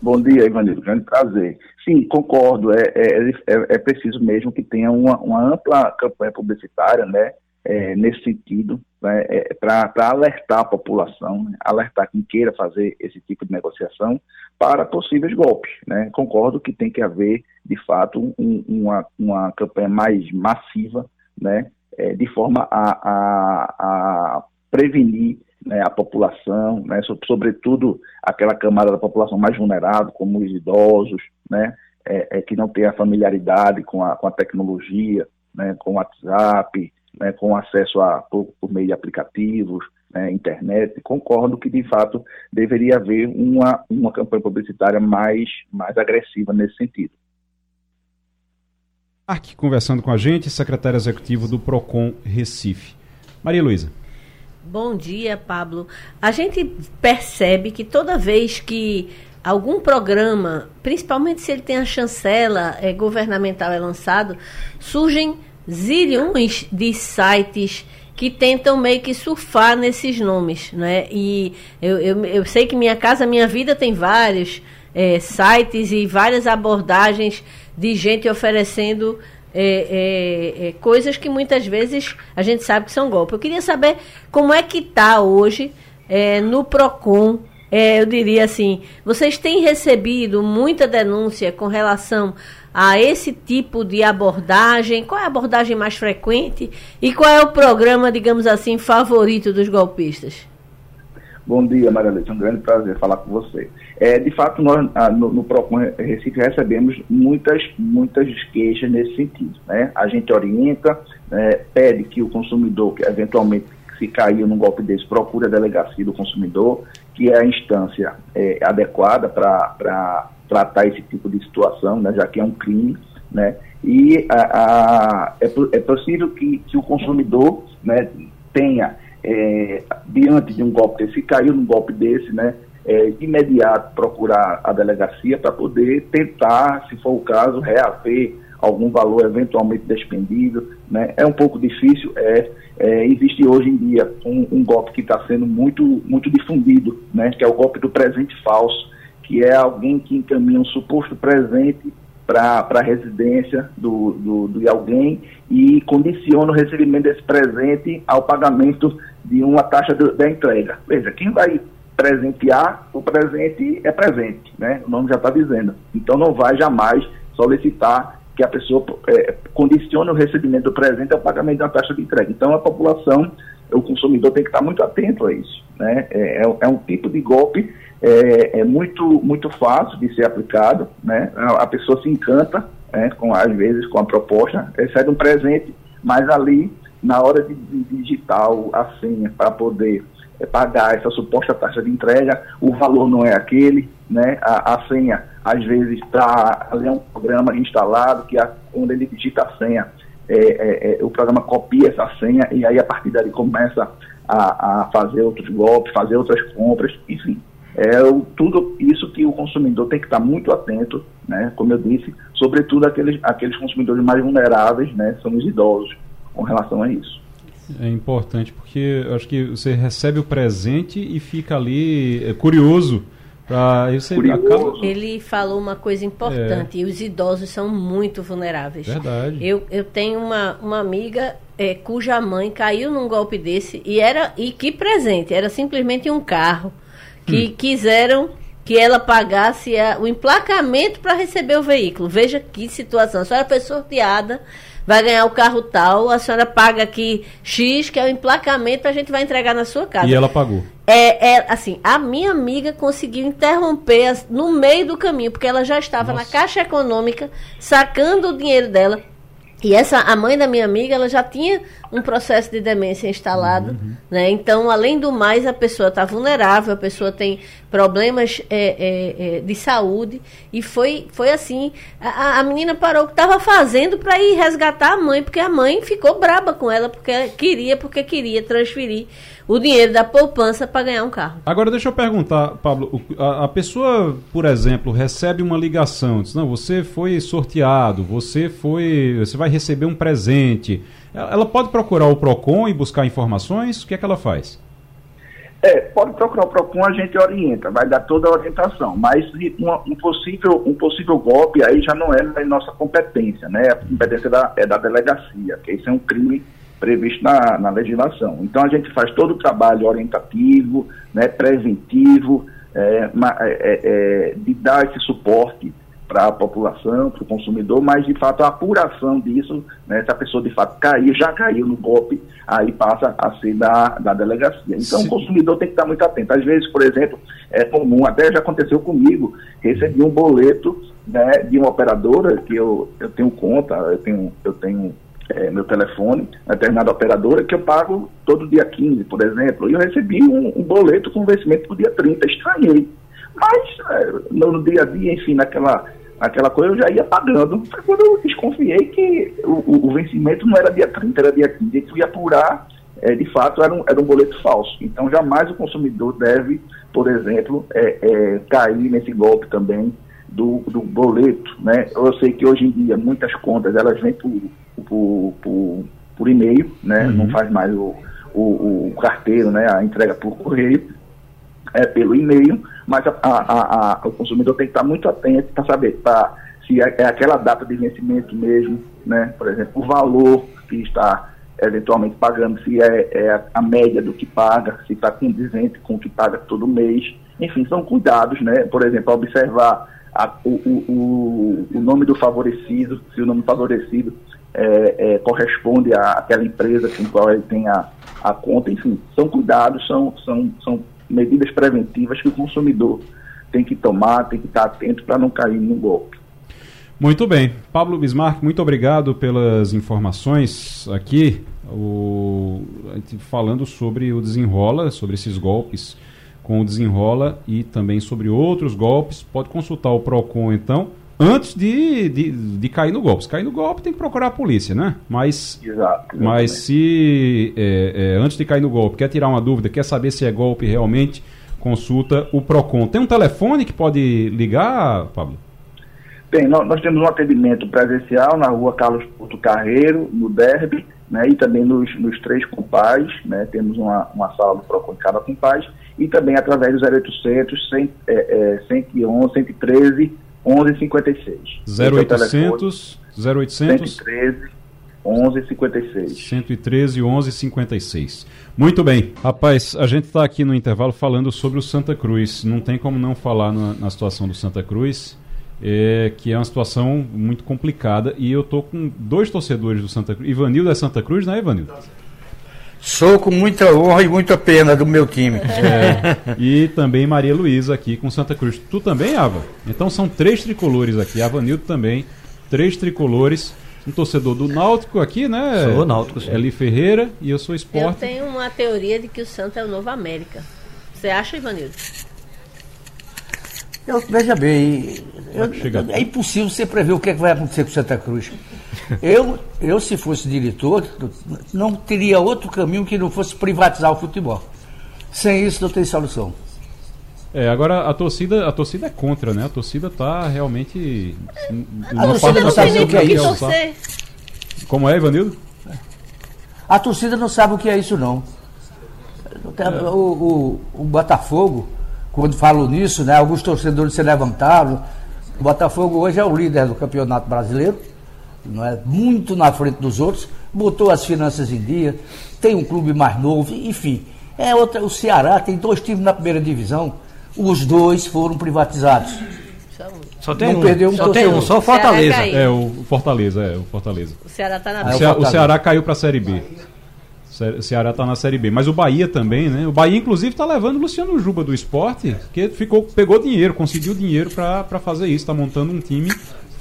Bom dia, Ivanildo. Grande prazer. Sim, concordo. É, é, é, é, preciso mesmo que tenha uma, uma ampla campanha publicitária, né, é, nesse sentido, né, é, para alertar a população, né, alertar quem queira fazer esse tipo de negociação para possíveis golpes. Né. Concordo que tem que haver, de fato, um, uma, uma campanha mais massiva, né, é, de forma a, a, a prevenir né, a população, né, sobretudo aquela camada da população mais vulnerável, como os idosos, né, é, é, que não tem a familiaridade com a, com a tecnologia, né, com o WhatsApp, né, com acesso a, por, por meio de aplicativos, né, internet. Concordo que, de fato, deveria haver uma, uma campanha publicitária mais, mais agressiva nesse sentido. Aqui conversando com a gente, secretário executivo do PROCON Recife. Maria Luísa. Bom dia, Pablo. A gente percebe que toda vez que algum programa, principalmente se ele tem a chancela é, governamental é lançado, surgem zilhões de sites que tentam meio que surfar nesses nomes, né? E eu, eu, eu sei que Minha Casa Minha Vida tem vários é, sites e várias abordagens de gente oferecendo é, é, é, coisas que muitas vezes a gente sabe que são golpes. Eu queria saber como é que está hoje é, no PROCON, é, eu diria assim, vocês têm recebido muita denúncia com relação a esse tipo de abordagem? Qual é a abordagem mais frequente e qual é o programa, digamos assim, favorito dos golpistas? Bom dia, Maria Leite. É um grande prazer falar com você. É, de fato, nós ah, no, no PROCON Recife recebemos muitas, muitas queixas nesse sentido. Né? A gente orienta, né, pede que o consumidor, que eventualmente se caiu num golpe desse, procure a delegacia do consumidor, que é a instância é, adequada para tratar esse tipo de situação, né, já que é um crime. Né? E a, a, é, é possível que, que o consumidor né, tenha é, diante de um golpe desse, se caiu num golpe desse, né, é, de imediato procurar a delegacia para poder tentar, se for o caso, reaver algum valor eventualmente despendido. Né? É um pouco difícil, é, é existe hoje em dia um, um golpe que está sendo muito, muito difundido, né? que é o golpe do presente falso, que é alguém que encaminha um suposto presente para a residência do, do, alguém e condiciona o recebimento desse presente ao pagamento de uma taxa de, da entrega. Veja, quem vai presentear, o presente é presente, né? O nome já está dizendo. Então não vai jamais solicitar que a pessoa é, condicione o recebimento do presente ao pagamento da taxa de entrega. Então a população, o consumidor tem que estar muito atento a isso. Né? É, é, é um tipo de golpe é, é, muito, muito fácil de ser aplicado, né? A pessoa se encanta, né, com, às vezes, com a proposta, recebe um presente, mas ali, na hora de, de digitar a senha para poder é, pagar essa suposta taxa de entrega, o valor não é aquele, né? A, a senha, às vezes, está ali é um programa instalado que a, quando ele digita a senha, é, é, é, o programa copia essa senha e aí a partir daí começa a, a fazer outros golpes, fazer outras compras, enfim é o, tudo isso que o consumidor tem que estar muito atento, né? Como eu disse, sobretudo aqueles, aqueles consumidores mais vulneráveis, né? São os idosos com relação a isso. É importante porque acho que você recebe o presente e fica ali é, curioso. Pra, você acaba... Ele falou uma coisa importante, é. os idosos são muito vulneráveis. Verdade. Eu, eu tenho uma, uma amiga é, cuja mãe caiu num golpe desse e era e que presente, era simplesmente um carro que hum. quiseram que ela pagasse a, o emplacamento para receber o veículo. Veja que situação. A senhora foi sorteada, vai ganhar o carro tal, a senhora paga aqui X, que é o emplacamento, a gente vai entregar na sua casa. E ela pagou. É, é assim, a minha amiga conseguiu interromper as, no meio do caminho, porque ela já estava Nossa. na caixa econômica, sacando o dinheiro dela e essa, a mãe da minha amiga, ela já tinha um processo de demência instalado, uhum. né? Então, além do mais, a pessoa está vulnerável, a pessoa tem problemas é, é, é, de saúde. E foi, foi assim, a, a menina parou o que estava fazendo para ir resgatar a mãe, porque a mãe ficou braba com ela, porque queria, porque queria transferir o dinheiro da poupança para ganhar um carro. Agora deixa eu perguntar, Pablo, a, a, pessoa, por exemplo, recebe uma ligação, diz, não, você foi sorteado, você foi, você vai receber um presente. Ela pode procurar o Procon e buscar informações? O que é que ela faz? É, pode procurar o PROCON, a gente orienta, vai dar toda a orientação, mas uma, um, possível, um possível golpe aí já não é nossa competência, né? A competência da, é da delegacia, que isso é um crime previsto na, na legislação. Então a gente faz todo o trabalho orientativo, né, preventivo, é, é, é, de dar esse suporte para a população, para o consumidor, mas de fato a apuração disso, né, se a pessoa de fato caiu, já caiu no golpe, aí passa a ser da, da delegacia. Então Sim. o consumidor tem que estar muito atento. Às vezes, por exemplo, é comum, até já aconteceu comigo, recebi um boleto né, de uma operadora que eu, eu tenho conta, eu tenho, eu tenho é, meu telefone, determinada operadora, que eu pago todo dia 15, por exemplo, e eu recebi um, um boleto com vencimento para o dia 30, estranhei. Mas é, no, no, dia a dia, enfim, naquela, aquela coisa, eu já ia pagando. Foi quando eu desconfiei que o, o, vencimento não era dia 30, era dia 15, que eu ia apurar, é, de fato, era um, era um boleto falso. Então, jamais o consumidor deve, por exemplo, é, é, cair nesse golpe também do, do boleto. Né? Eu sei que hoje em dia muitas contas elas vêm por, por, por, por e-mail, né? Uhum. não faz mais o, o, o, carteiro, né? a entrega por correio, é pelo e-mail, mas a, a, a, o consumidor tem que estar muito atento para saber pra, se é, é, aquela data de vencimento mesmo, né? por exemplo, o valor que está eventualmente pagando, se é, é a média do que paga, se está condizente com o que paga todo mês. Enfim, são cuidados, né? Por exemplo, observar a, o, o, o, nome do favorecido, se o nome favorecido é, é, corresponde àquela empresa com qual ele tem a, a conta, enfim, são cuidados, são, são, são medidas preventivas que o consumidor tem que tomar, tem que estar atento para não cair no golpe. Muito bem. Pablo Bismarck, muito obrigado pelas informações aqui. O, falando sobre o desenrola, sobre esses golpes com o desenrola e também sobre outros golpes. Pode consultar o PROCON então, antes de, de, de cair no golpe. Se cair no golpe, tem que procurar a polícia, né? Mas, Exato, mas se é, é, antes de cair no golpe, quer tirar uma dúvida, quer saber se é golpe realmente, consulta o PROCON. Tem um telefone que pode ligar, Pablo? Tem, nós, nós temos um atendimento presencial na rua Carlos Porto Carreiro, no Derby, né, e também nos, nos três compais, né, temos uma, uma sala do PROCON em cada compás, e também através do 0800 100, é, é, 111 113 1156. 0800 0800 113 1156. 113 1156. Muito bem. Rapaz, a gente está aqui no intervalo falando sobre o Santa Cruz. Não tem como não falar na, na situação do Santa Cruz, é, que é uma situação muito complicada. E eu tô com dois torcedores do Santa Cruz. Ivanildo é Santa Cruz, não é, Ivanildo? Sou com muita honra e muita pena do meu time. É, e também Maria Luísa aqui com Santa Cruz. Tu também, Ava? Então são três tricolores aqui. Avanildo também. Três tricolores. Um torcedor do Náutico aqui, né? Sou Náutico, sim. Eli Ferreira e eu sou esporte. Eu tenho uma teoria de que o Santa é o Novo América. Você acha, Ivanildo? Eu, veja bem, eu, é impossível você prever o que, é que vai acontecer com Santa Cruz. Eu, eu, se fosse diretor, não teria outro caminho que não fosse privatizar o futebol. Sem isso não tem solução. É, agora a torcida, a torcida é contra, né? A torcida está realmente. A torcida não sabe o que é isso. Como é, Ivanildo? A torcida não sabe o que é isso, não. É. O, o, o Botafogo quando falo nisso, né, alguns torcedores se levantaram. O Botafogo hoje é o líder do Campeonato Brasileiro, não é muito na frente dos outros, botou as finanças em dia, tem um clube mais novo, enfim. É outra, o Ceará tem dois times na primeira divisão, os dois foram privatizados. Só tem não um, perdeu um só tem um, só o Fortaleza. É o Fortaleza, é o Fortaleza. O Ceará está na B. O, Ceará, o Ceará caiu para a Série B. O Ceará está na Série B. Mas o Bahia também, né? O Bahia, inclusive, está levando o Luciano Juba do esporte, que ficou, pegou dinheiro, conseguiu dinheiro para fazer isso. Está montando um time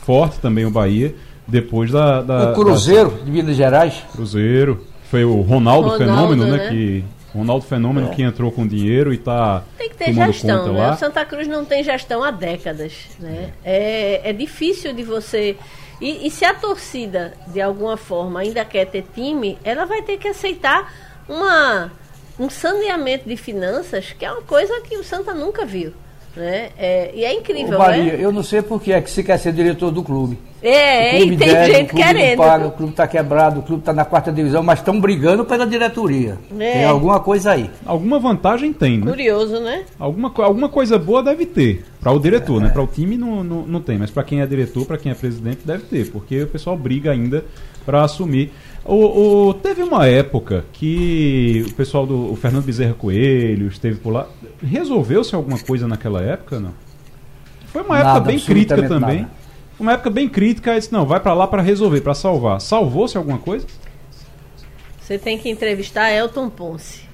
forte também, o Bahia, depois da. da o Cruzeiro da... de Minas Gerais. Cruzeiro. Foi o Ronaldo, Ronaldo Fenômeno, né? né? Que, Ronaldo Fenômeno é. que entrou com dinheiro e está tem que ter gestão, né? Lá. O Santa Cruz não tem gestão há décadas, né? É, é difícil de você e, e, se a torcida, de alguma forma, ainda quer ter time, ela vai ter que aceitar uma, um saneamento de finanças, que é uma coisa que o Santa nunca viu. Né? É, e é incrível, Ô, Maria, né? eu não sei por que é que se quer ser diretor do clube. É, e tem deve, gente querendo. Paga, o clube está quebrado, o clube está na quarta divisão, mas estão brigando pela diretoria. É. Tem alguma coisa aí. Alguma vantagem tem, né? Curioso, né? Alguma, alguma coisa boa deve ter. Para o diretor, é. né? Para o time não, não, não tem, mas para quem é diretor, para quem é presidente, deve ter, porque o pessoal briga ainda para assumir. O, o, teve uma época que o pessoal do o Fernando Bezerra Coelho esteve por lá. Resolveu-se alguma coisa naquela época, não? Foi uma nada, época bem crítica também. Nada. Uma época bem crítica, aí disse, não, vai para lá para resolver, para salvar. Salvou-se alguma coisa? Você tem que entrevistar Elton Ponce.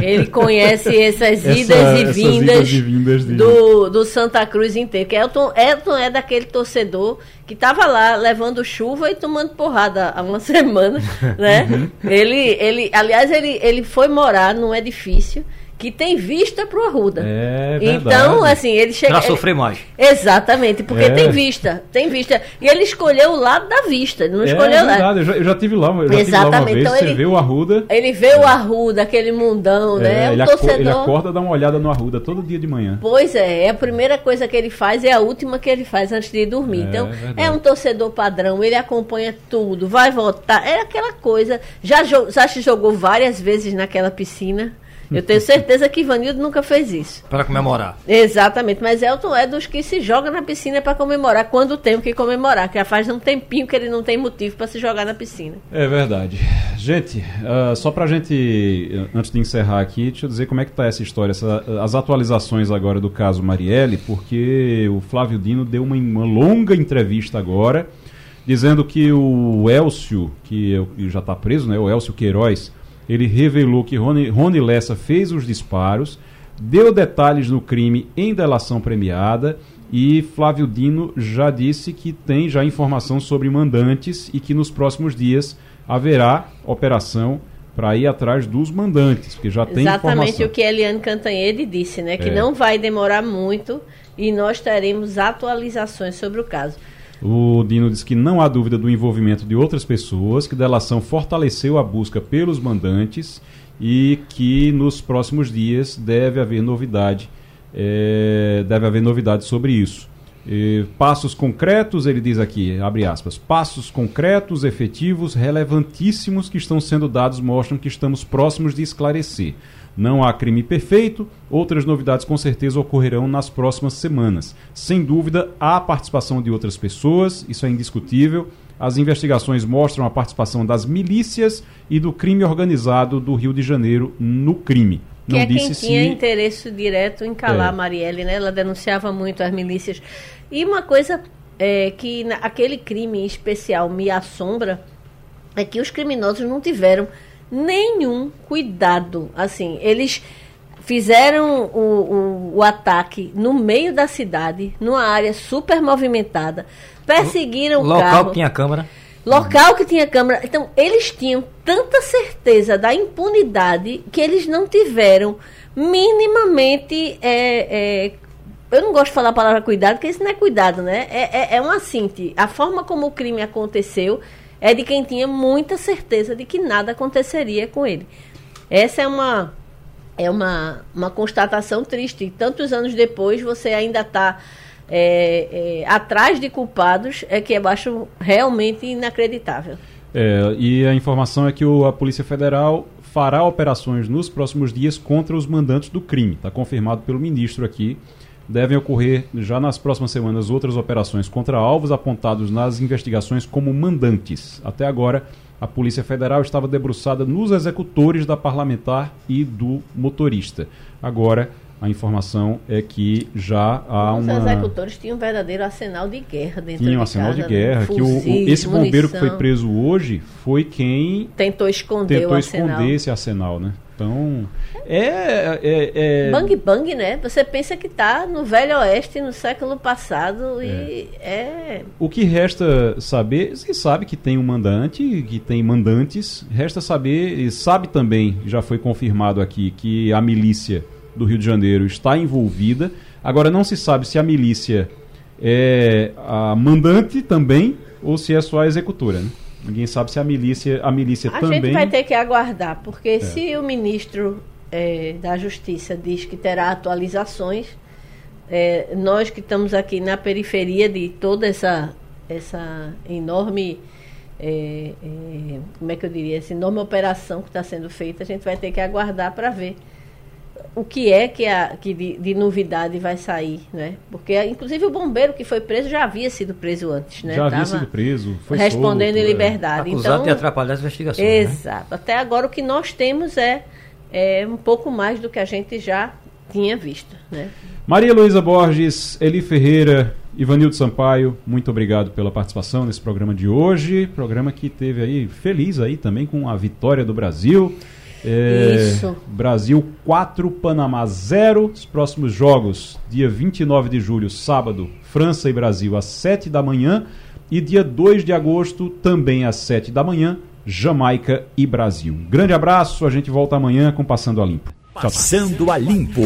Ele conhece essas idas Essa, e vindas, idas e vindas do, do Santa Cruz inteiro. Que Elton, Elton é daquele torcedor que estava lá levando chuva e tomando porrada há uma [laughs] semana, né? Uhum. Ele, ele, aliás, ele, ele foi morar num edifício que tem vista para o Arruda. É então, assim, ele chega. Para sofrer mais. Exatamente, porque é. tem vista, tem vista. E ele escolheu o lado da vista, ele não é, escolheu é verdade, eu já, eu já tive lá, eu já Exatamente. Tive lá uma vez, então, você ele, vê o Arruda. Ele vê o Arruda, aquele mundão, né? É, ele, torcedor... ele acorda dá uma olhada no Arruda todo dia de manhã. Pois é, é a primeira coisa que ele faz, é a última que ele faz antes de dormir. É, então, é um torcedor padrão, ele acompanha tudo, vai votar. É aquela coisa. Já, já se jogou várias vezes naquela piscina. Eu tenho certeza que Ivanildo nunca fez isso. Para comemorar. Exatamente, mas Elton é dos que se joga na piscina para comemorar quando tem o que comemorar, que já faz um tempinho que ele não tem motivo para se jogar na piscina. É verdade. Gente, uh, só para a gente, antes de encerrar aqui, deixa eu dizer como é que tá essa história, essa, as atualizações agora do caso Marielle, porque o Flávio Dino deu uma, uma longa entrevista agora, dizendo que o Elcio, que já está preso, né, o Elcio Queiroz, ele revelou que Rony, Rony Lessa fez os disparos, deu detalhes do crime em delação premiada e Flávio Dino já disse que tem já informação sobre mandantes e que nos próximos dias haverá operação para ir atrás dos mandantes, porque já tem Exatamente o que Eliane Cantanhede disse, né? Que é. não vai demorar muito e nós teremos atualizações sobre o caso. O Dino diz que não há dúvida do envolvimento de outras pessoas, que a delação fortaleceu a busca pelos mandantes e que nos próximos dias deve haver novidade, é, deve haver novidade sobre isso. E, passos concretos, ele diz aqui, abre aspas, passos concretos, efetivos, relevantíssimos que estão sendo dados mostram que estamos próximos de esclarecer. Não há crime perfeito, outras novidades com certeza ocorrerão nas próximas semanas. Sem dúvida, há participação de outras pessoas, isso é indiscutível. As investigações mostram a participação das milícias e do crime organizado do Rio de Janeiro no crime. Não que é quem tinha se... interesse direto em calar é. Marielle, né? Ela denunciava muito as milícias. E uma coisa é, que na, aquele crime especial me assombra é que os criminosos não tiveram nenhum cuidado. Assim, eles fizeram o, o, o, ataque no meio da cidade, numa área super movimentada, perseguiram o local carro. Local que tinha câmera. Local que tinha câmera. Então, eles tinham tanta certeza da impunidade que eles não tiveram minimamente. É, é, eu não gosto de falar a palavra cuidado, porque isso não é cuidado, né? É, é, é uma síntese. A forma como o crime aconteceu é de quem tinha muita certeza de que nada aconteceria com ele. Essa é uma é uma, uma constatação triste. Tantos anos depois, você ainda está é, é, atrás de culpados, é que eu acho realmente inacreditável. É, e a informação é que o, a Polícia Federal fará operações nos próximos dias contra os mandantes do crime. Está confirmado pelo ministro aqui devem ocorrer já nas próximas semanas outras operações contra alvos apontados nas investigações como mandantes. Até agora, a Polícia Federal estava debruçada nos executores da parlamentar e do motorista. Agora, a informação é que já há Os uma. Os executores tinham um verdadeiro arsenal de guerra dentro Tinha um arsenal casa, de guerra. Né? que o, o, esse bombeiro que foi preso hoje foi quem tentou esconder tentou o arsenal. esconder esse arsenal, né? Então, é, é, é, Bang Bang, né? Você pensa que está no Velho Oeste, no século passado, e é. é... O que resta saber, você sabe que tem um mandante, que tem mandantes, resta saber, e sabe também, já foi confirmado aqui, que a milícia do Rio de Janeiro está envolvida. Agora, não se sabe se a milícia é a mandante também ou se é só a executora, né? Ninguém sabe se a milícia, a milícia a também. A gente vai ter que aguardar, porque é. se o ministro é, da Justiça diz que terá atualizações, é, nós que estamos aqui na periferia de toda essa, essa enorme. É, é, como é que eu diria? Essa enorme operação que está sendo feita, a gente vai ter que aguardar para ver o que é que, a, que de, de, novidade vai sair, né? Porque, inclusive, o bombeiro que foi preso já havia sido preso antes, né? Já havia Tava sido preso, foi Respondendo solto, em é. liberdade. Acusado então, de atrapalhar as investigações, né? Exato. Né? Até agora, o que nós temos é, é um pouco mais do que a gente já tinha visto, né? Maria Luísa Borges, Eli Ferreira, Ivanildo Sampaio, muito obrigado pela participação nesse programa de hoje. Programa que teve aí, feliz aí também com a vitória do Brasil. É, Isso. Brasil 4, Panamá 0. Os próximos jogos, dia 29 de julho, sábado, França e Brasil às 7 da manhã. E dia 2 de agosto, também às 7 da manhã, Jamaica e Brasil. Grande abraço, a gente volta amanhã com Passando a Limpo. Passando a Limpo.